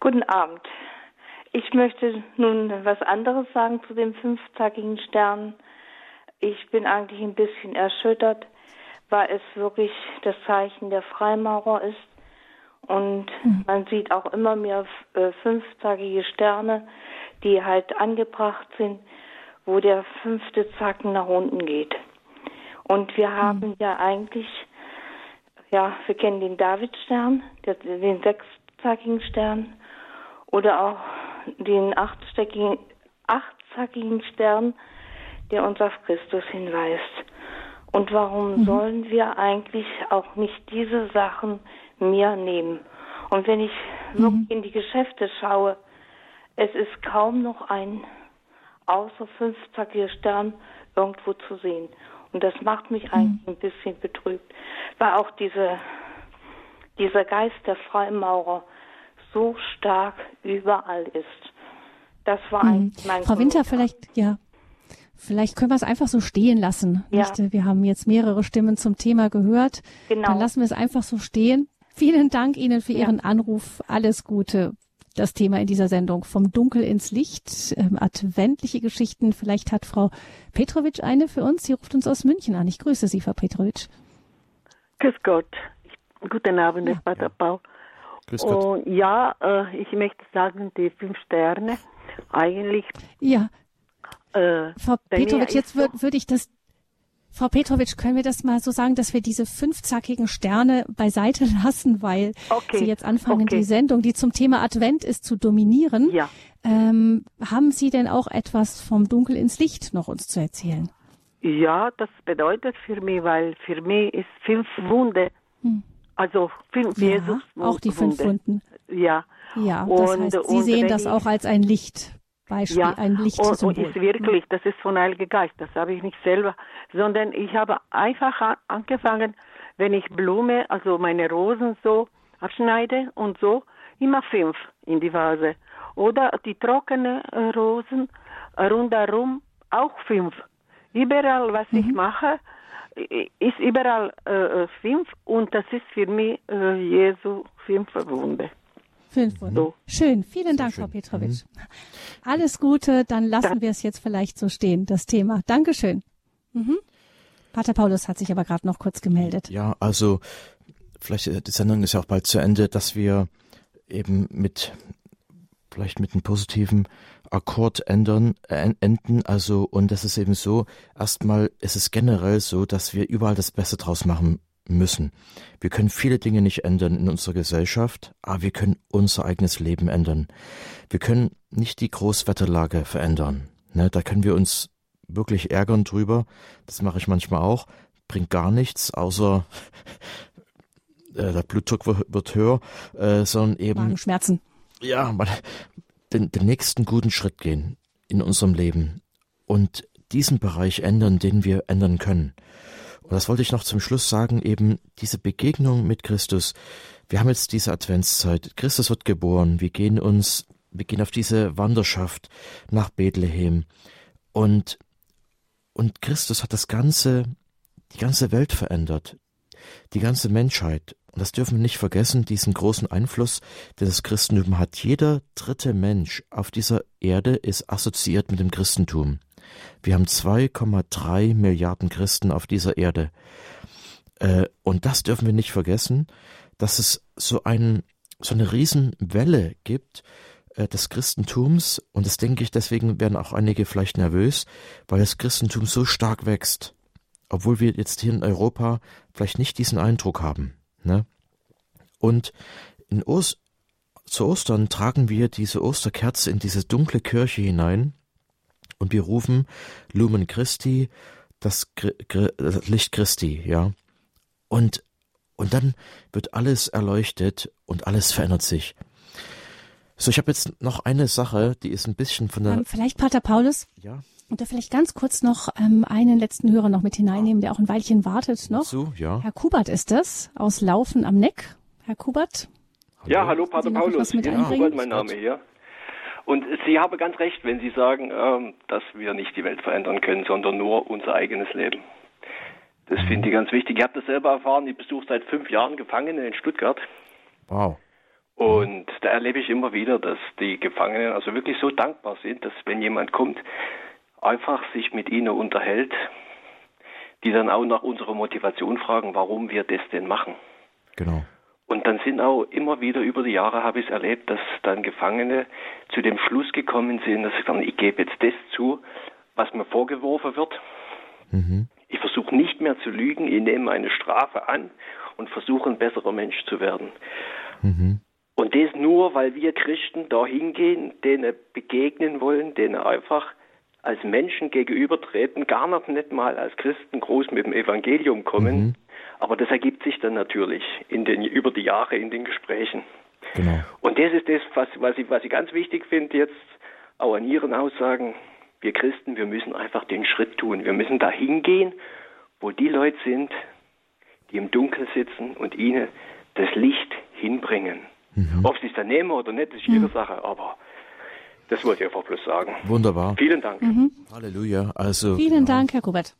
Guten Abend. Ich möchte nun was anderes sagen zu dem fünfzackigen Stern. Ich bin eigentlich ein bisschen erschüttert, weil es wirklich das Zeichen der Freimaurer ist. Und mhm. man sieht auch immer mehr äh, fünfzackige Sterne, die halt angebracht sind, wo der fünfte Zacken nach unten geht. Und wir haben mhm. ja eigentlich, ja, wir kennen den Davidstern, den sechszackigen Stern oder auch den achtzackigen, achtzackigen Stern, der uns auf Christus hinweist. Und warum mhm. sollen wir eigentlich auch nicht diese Sachen mehr nehmen? Und wenn ich mhm. wirklich in die Geschäfte schaue, es ist kaum noch ein außer fünfzackiger Stern irgendwo zu sehen. Und das macht mich mhm. eigentlich ein bisschen betrübt, weil auch diese, dieser Geist der Freimaurer so stark überall ist. Das war mhm. mein Frau Winter, vielleicht, ja. Vielleicht können wir es einfach so stehen lassen. Ja. Wir haben jetzt mehrere Stimmen zum Thema gehört. Genau. Dann lassen wir es einfach so stehen. Vielen Dank Ihnen für ja. Ihren Anruf. Alles Gute. Das Thema in dieser Sendung vom Dunkel ins Licht, ähm, adventliche Geschichten. Vielleicht hat Frau Petrovic eine für uns. Sie ruft uns aus München an. Ich grüße Sie, Frau Petrovic. Grüß Gott. Guten Abend, ja. Pater Paul. Grüß Gott. Und ja, äh, ich möchte sagen, die fünf Sterne eigentlich. Ja. Äh, Frau Petrovic, jetzt würde würd ich das Frau Petrovic, können wir das mal so sagen, dass wir diese fünfzackigen Sterne beiseite lassen, weil okay. Sie jetzt anfangen, okay. die Sendung, die zum Thema Advent ist, zu dominieren. Ja. Ähm, haben Sie denn auch etwas vom Dunkel ins Licht noch uns zu erzählen? Ja, das bedeutet für mich, weil für mich ist fünf Wunde, hm. also fünf ja, Jesus. Auch die fünf Wunden. Ja. Ja, das und, heißt, Sie sehen das auch als ein Licht. Beispiel, ja, ein Lichtsymbol. Und, und ist wirklich, das ist von Heiliger Geist, das habe ich nicht selber, sondern ich habe einfach angefangen, wenn ich Blume, also meine Rosen so abschneide und so, immer fünf in die Vase. Oder die trockenen äh, Rosen rundherum auch fünf. Überall, was mhm. ich mache, ist überall äh, äh, fünf und das ist für mich äh, Jesu fünf Wunde. Fünf Wunder. So. Schön. Vielen Dank, schön. Frau Petrovic. Mhm. Alles Gute. Dann lassen ja. wir es jetzt vielleicht so stehen, das Thema. Dankeschön. Mhm. Pater Paulus hat sich aber gerade noch kurz gemeldet. Ja, also vielleicht äh, die Sendung ist ja auch bald zu Ende, dass wir eben mit vielleicht mit einem positiven Akkord ändern, äh, enden. Also, und das ist eben so, erstmal ist es generell so, dass wir überall das Beste draus machen müssen. Wir können viele Dinge nicht ändern in unserer Gesellschaft, aber wir können unser eigenes Leben ändern. Wir können nicht die Großwetterlage verändern. Ne, da können wir uns wirklich ärgern drüber. Das mache ich manchmal auch. Bringt gar nichts, außer äh, der Blutdruck wird höher, äh, sondern eben Schmerzen. Ja, mal den, den nächsten guten Schritt gehen in unserem Leben und diesen Bereich ändern, den wir ändern können. Und das wollte ich noch zum Schluss sagen, eben diese Begegnung mit Christus. Wir haben jetzt diese Adventszeit. Christus wird geboren. Wir gehen uns, wir gehen auf diese Wanderschaft nach Bethlehem. Und, und Christus hat das ganze, die ganze Welt verändert. Die ganze Menschheit. Und das dürfen wir nicht vergessen, diesen großen Einfluss, den das Christentum hat. Jeder dritte Mensch auf dieser Erde ist assoziiert mit dem Christentum. Wir haben 2,3 Milliarden Christen auf dieser Erde. Äh, und das dürfen wir nicht vergessen, dass es so, ein, so eine Riesenwelle gibt äh, des Christentums. Und das denke ich, deswegen werden auch einige vielleicht nervös, weil das Christentum so stark wächst. Obwohl wir jetzt hier in Europa vielleicht nicht diesen Eindruck haben. Ne? Und in Ost zu Ostern tragen wir diese Osterkerze in diese dunkle Kirche hinein und wir rufen Lumen Christi, das, das Licht Christi, ja. Und, Und dann wird alles erleuchtet und alles verändert sich. So, ich habe jetzt noch eine Sache, die ist ein bisschen von der. Ähm, vielleicht Pater Paulus? Ja. Und da vielleicht ganz kurz noch ähm, einen letzten Hörer noch mit hineinnehmen, der auch ein Weilchen wartet noch. So, ja. Herr Kubert ist das, aus Laufen am Neck. Herr Kubert? Hallo. Ja, hallo Pater Paulus. Ja, Kubert mein Name hier. Und Sie haben ganz recht, wenn Sie sagen, ähm, dass wir nicht die Welt verändern können, sondern nur unser eigenes Leben. Das finde ich ganz wichtig. Ich habe das selber erfahren. Ich besuche seit fünf Jahren Gefangene in Stuttgart. Wow. Und da erlebe ich immer wieder, dass die Gefangenen also wirklich so dankbar sind, dass wenn jemand kommt, einfach sich mit ihnen unterhält, die dann auch nach unserer Motivation fragen, warum wir das denn machen. Genau. Und dann sind auch immer wieder über die Jahre habe ich es erlebt, dass dann Gefangene zu dem Schluss gekommen sind, dass sie sagen, ich gebe jetzt das zu, was mir vorgeworfen wird. Mhm. Ich versuche nicht mehr zu lügen, ich nehme meine Strafe an und versuche ein besserer Mensch zu werden. Mhm. Und das nur, weil wir Christen da hingehen, denen begegnen wollen, denen einfach als Menschen gegenübertreten, gar noch nicht mal als Christen groß mit dem Evangelium kommen. Mhm. Aber das ergibt sich dann natürlich in den, über die Jahre in den Gesprächen. Genau. Und das ist das, was, was, ich, was ich ganz wichtig finde jetzt, auch an Ihren Aussagen. Wir Christen, wir müssen einfach den Schritt tun. Wir müssen da hingehen, wo die Leute sind, die im Dunkeln sitzen und ihnen das Licht hinbringen. Mhm. Ob sie es dann nehmen oder nicht, ist ihre mhm. Sache, aber das wollte ich einfach bloß sagen. Wunderbar. Vielen Dank. Mhm. Halleluja. Also Vielen genau. Dank, Herr Robert.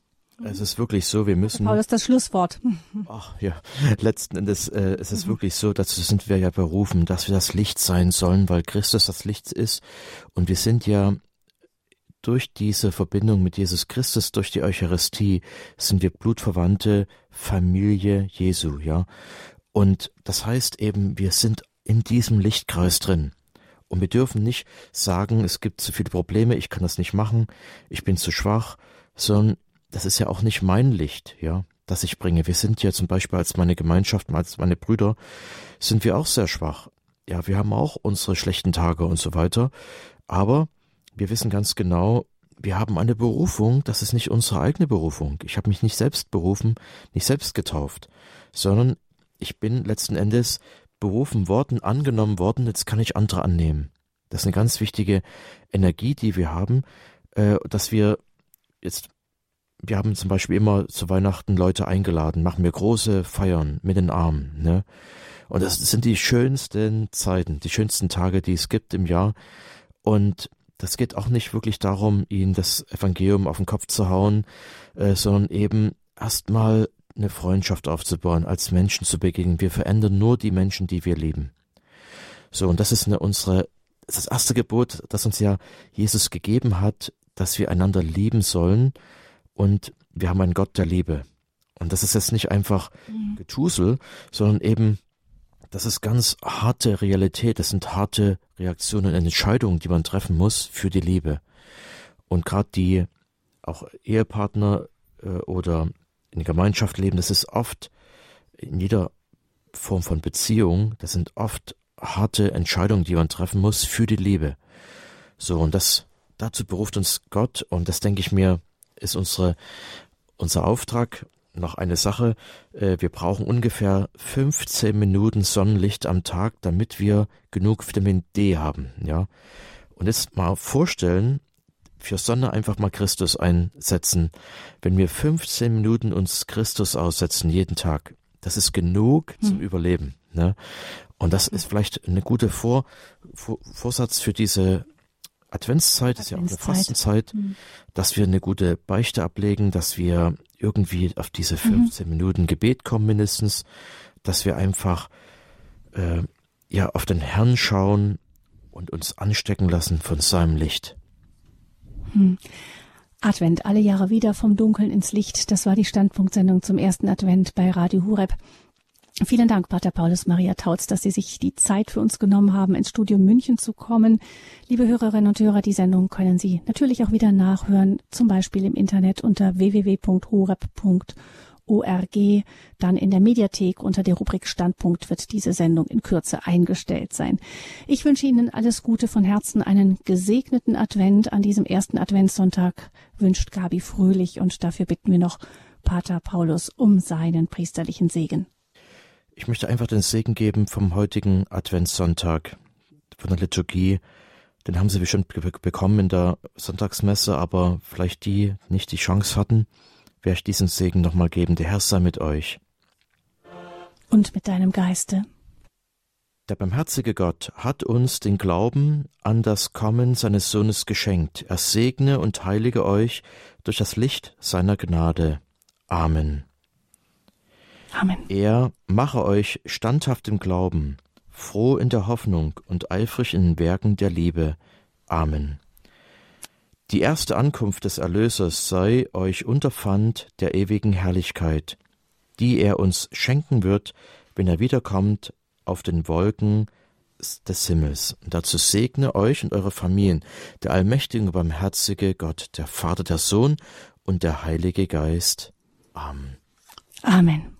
Es ist wirklich so, wir müssen. Paul, das ist das Schlusswort. Ach ja, letzten Endes äh, es ist mhm. wirklich so, dazu sind wir ja berufen, dass wir das Licht sein sollen, weil Christus das Licht ist. Und wir sind ja durch diese Verbindung mit Jesus Christus, durch die Eucharistie, sind wir blutverwandte Familie Jesu, ja. Und das heißt eben, wir sind in diesem Lichtkreis drin. Und wir dürfen nicht sagen, es gibt zu viele Probleme, ich kann das nicht machen, ich bin zu schwach, sondern das ist ja auch nicht mein Licht, ja, das ich bringe. Wir sind ja zum Beispiel als meine Gemeinschaft, als meine Brüder, sind wir auch sehr schwach. Ja, wir haben auch unsere schlechten Tage und so weiter. Aber wir wissen ganz genau, wir haben eine Berufung, das ist nicht unsere eigene Berufung. Ich habe mich nicht selbst berufen, nicht selbst getauft, sondern ich bin letzten Endes berufen worden, angenommen worden, jetzt kann ich andere annehmen. Das ist eine ganz wichtige Energie, die wir haben, äh, dass wir jetzt, wir haben zum Beispiel immer zu Weihnachten Leute eingeladen, machen wir große Feiern mit den Armen, ne? Und das sind die schönsten Zeiten, die schönsten Tage, die es gibt im Jahr. Und das geht auch nicht wirklich darum, ihnen das Evangelium auf den Kopf zu hauen, äh, sondern eben erstmal eine Freundschaft aufzubauen, als Menschen zu begegnen. Wir verändern nur die Menschen, die wir lieben. So, und das ist eine, unsere, das, erste Gebot, das uns ja Jesus gegeben hat, dass wir einander lieben sollen. Und wir haben einen Gott der Liebe. Und das ist jetzt nicht einfach mhm. Getusel, sondern eben, das ist ganz harte Realität. Das sind harte Reaktionen und Entscheidungen, die man treffen muss für die Liebe. Und gerade die auch Ehepartner äh, oder in Gemeinschaft leben, das ist oft in jeder Form von Beziehung, das sind oft harte Entscheidungen, die man treffen muss für die Liebe. So, und das, dazu beruft uns Gott, und das denke ich mir, ist unsere, unser Auftrag. Noch eine Sache, äh, wir brauchen ungefähr 15 Minuten Sonnenlicht am Tag, damit wir genug Vitamin D haben, ja. Und jetzt mal vorstellen, für Sonne einfach mal Christus einsetzen. Wenn wir 15 Minuten uns Christus aussetzen jeden Tag, das ist genug hm. zum Überleben. Ne? Und das ist vielleicht eine gute Vor, Vor Vorsatz für diese Adventszeit, Adventszeit, ist ja auch eine Fastenzeit, hm. dass wir eine gute Beichte ablegen, dass wir irgendwie auf diese 15 mhm. Minuten Gebet kommen mindestens, dass wir einfach äh, ja auf den Herrn schauen und uns anstecken lassen von seinem Licht. Hm. Advent, alle Jahre wieder vom Dunkeln ins Licht. Das war die Standpunktsendung zum ersten Advent bei Radio Hureb. Vielen Dank, Pater Paulus Maria Tautz, dass Sie sich die Zeit für uns genommen haben, ins Studio München zu kommen. Liebe Hörerinnen und Hörer, die Sendung können Sie natürlich auch wieder nachhören, zum Beispiel im Internet unter www.horeb.org ORG. Dann in der Mediathek unter der Rubrik Standpunkt wird diese Sendung in Kürze eingestellt sein. Ich wünsche Ihnen alles Gute von Herzen, einen gesegneten Advent. An diesem ersten Adventssonntag wünscht Gabi Fröhlich und dafür bitten wir noch Pater Paulus um seinen priesterlichen Segen. Ich möchte einfach den Segen geben vom heutigen Adventssonntag, von der Liturgie. Den haben Sie bestimmt bekommen in der Sonntagsmesse, aber vielleicht die nicht die Chance hatten, werde ich diesen Segen nochmal geben. Der Herr sei mit euch. Und mit deinem Geiste. Der barmherzige Gott hat uns den Glauben an das Kommen seines Sohnes geschenkt. Er segne und heilige euch durch das Licht seiner Gnade. Amen. Amen. Er mache euch standhaft im Glauben, froh in der Hoffnung und eifrig in den Werken der Liebe. Amen. Die erste Ankunft des Erlösers sei euch Unterpfand der ewigen Herrlichkeit, die er uns schenken wird, wenn er wiederkommt auf den Wolken des Himmels. Und dazu segne euch und eure Familien der allmächtige und barmherzige Gott, der Vater, der Sohn und der Heilige Geist. Amen. Amen.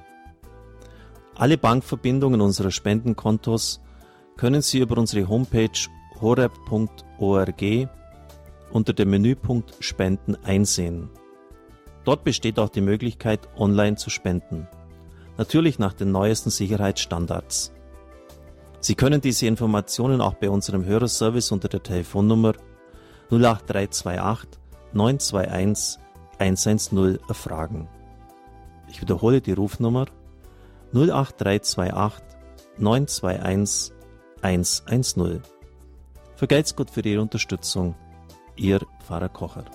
Alle Bankverbindungen unserer Spendenkontos können Sie über unsere Homepage horeb.org unter dem Menüpunkt Spenden einsehen. Dort besteht auch die Möglichkeit, online zu spenden. Natürlich nach den neuesten Sicherheitsstandards. Sie können diese Informationen auch bei unserem Hörerservice unter der Telefonnummer 08328 921 110 erfragen. Ich wiederhole die Rufnummer 08328 921 110. Vergelt's Gott für Ihre Unterstützung. Ihr Pfarrer Kocher.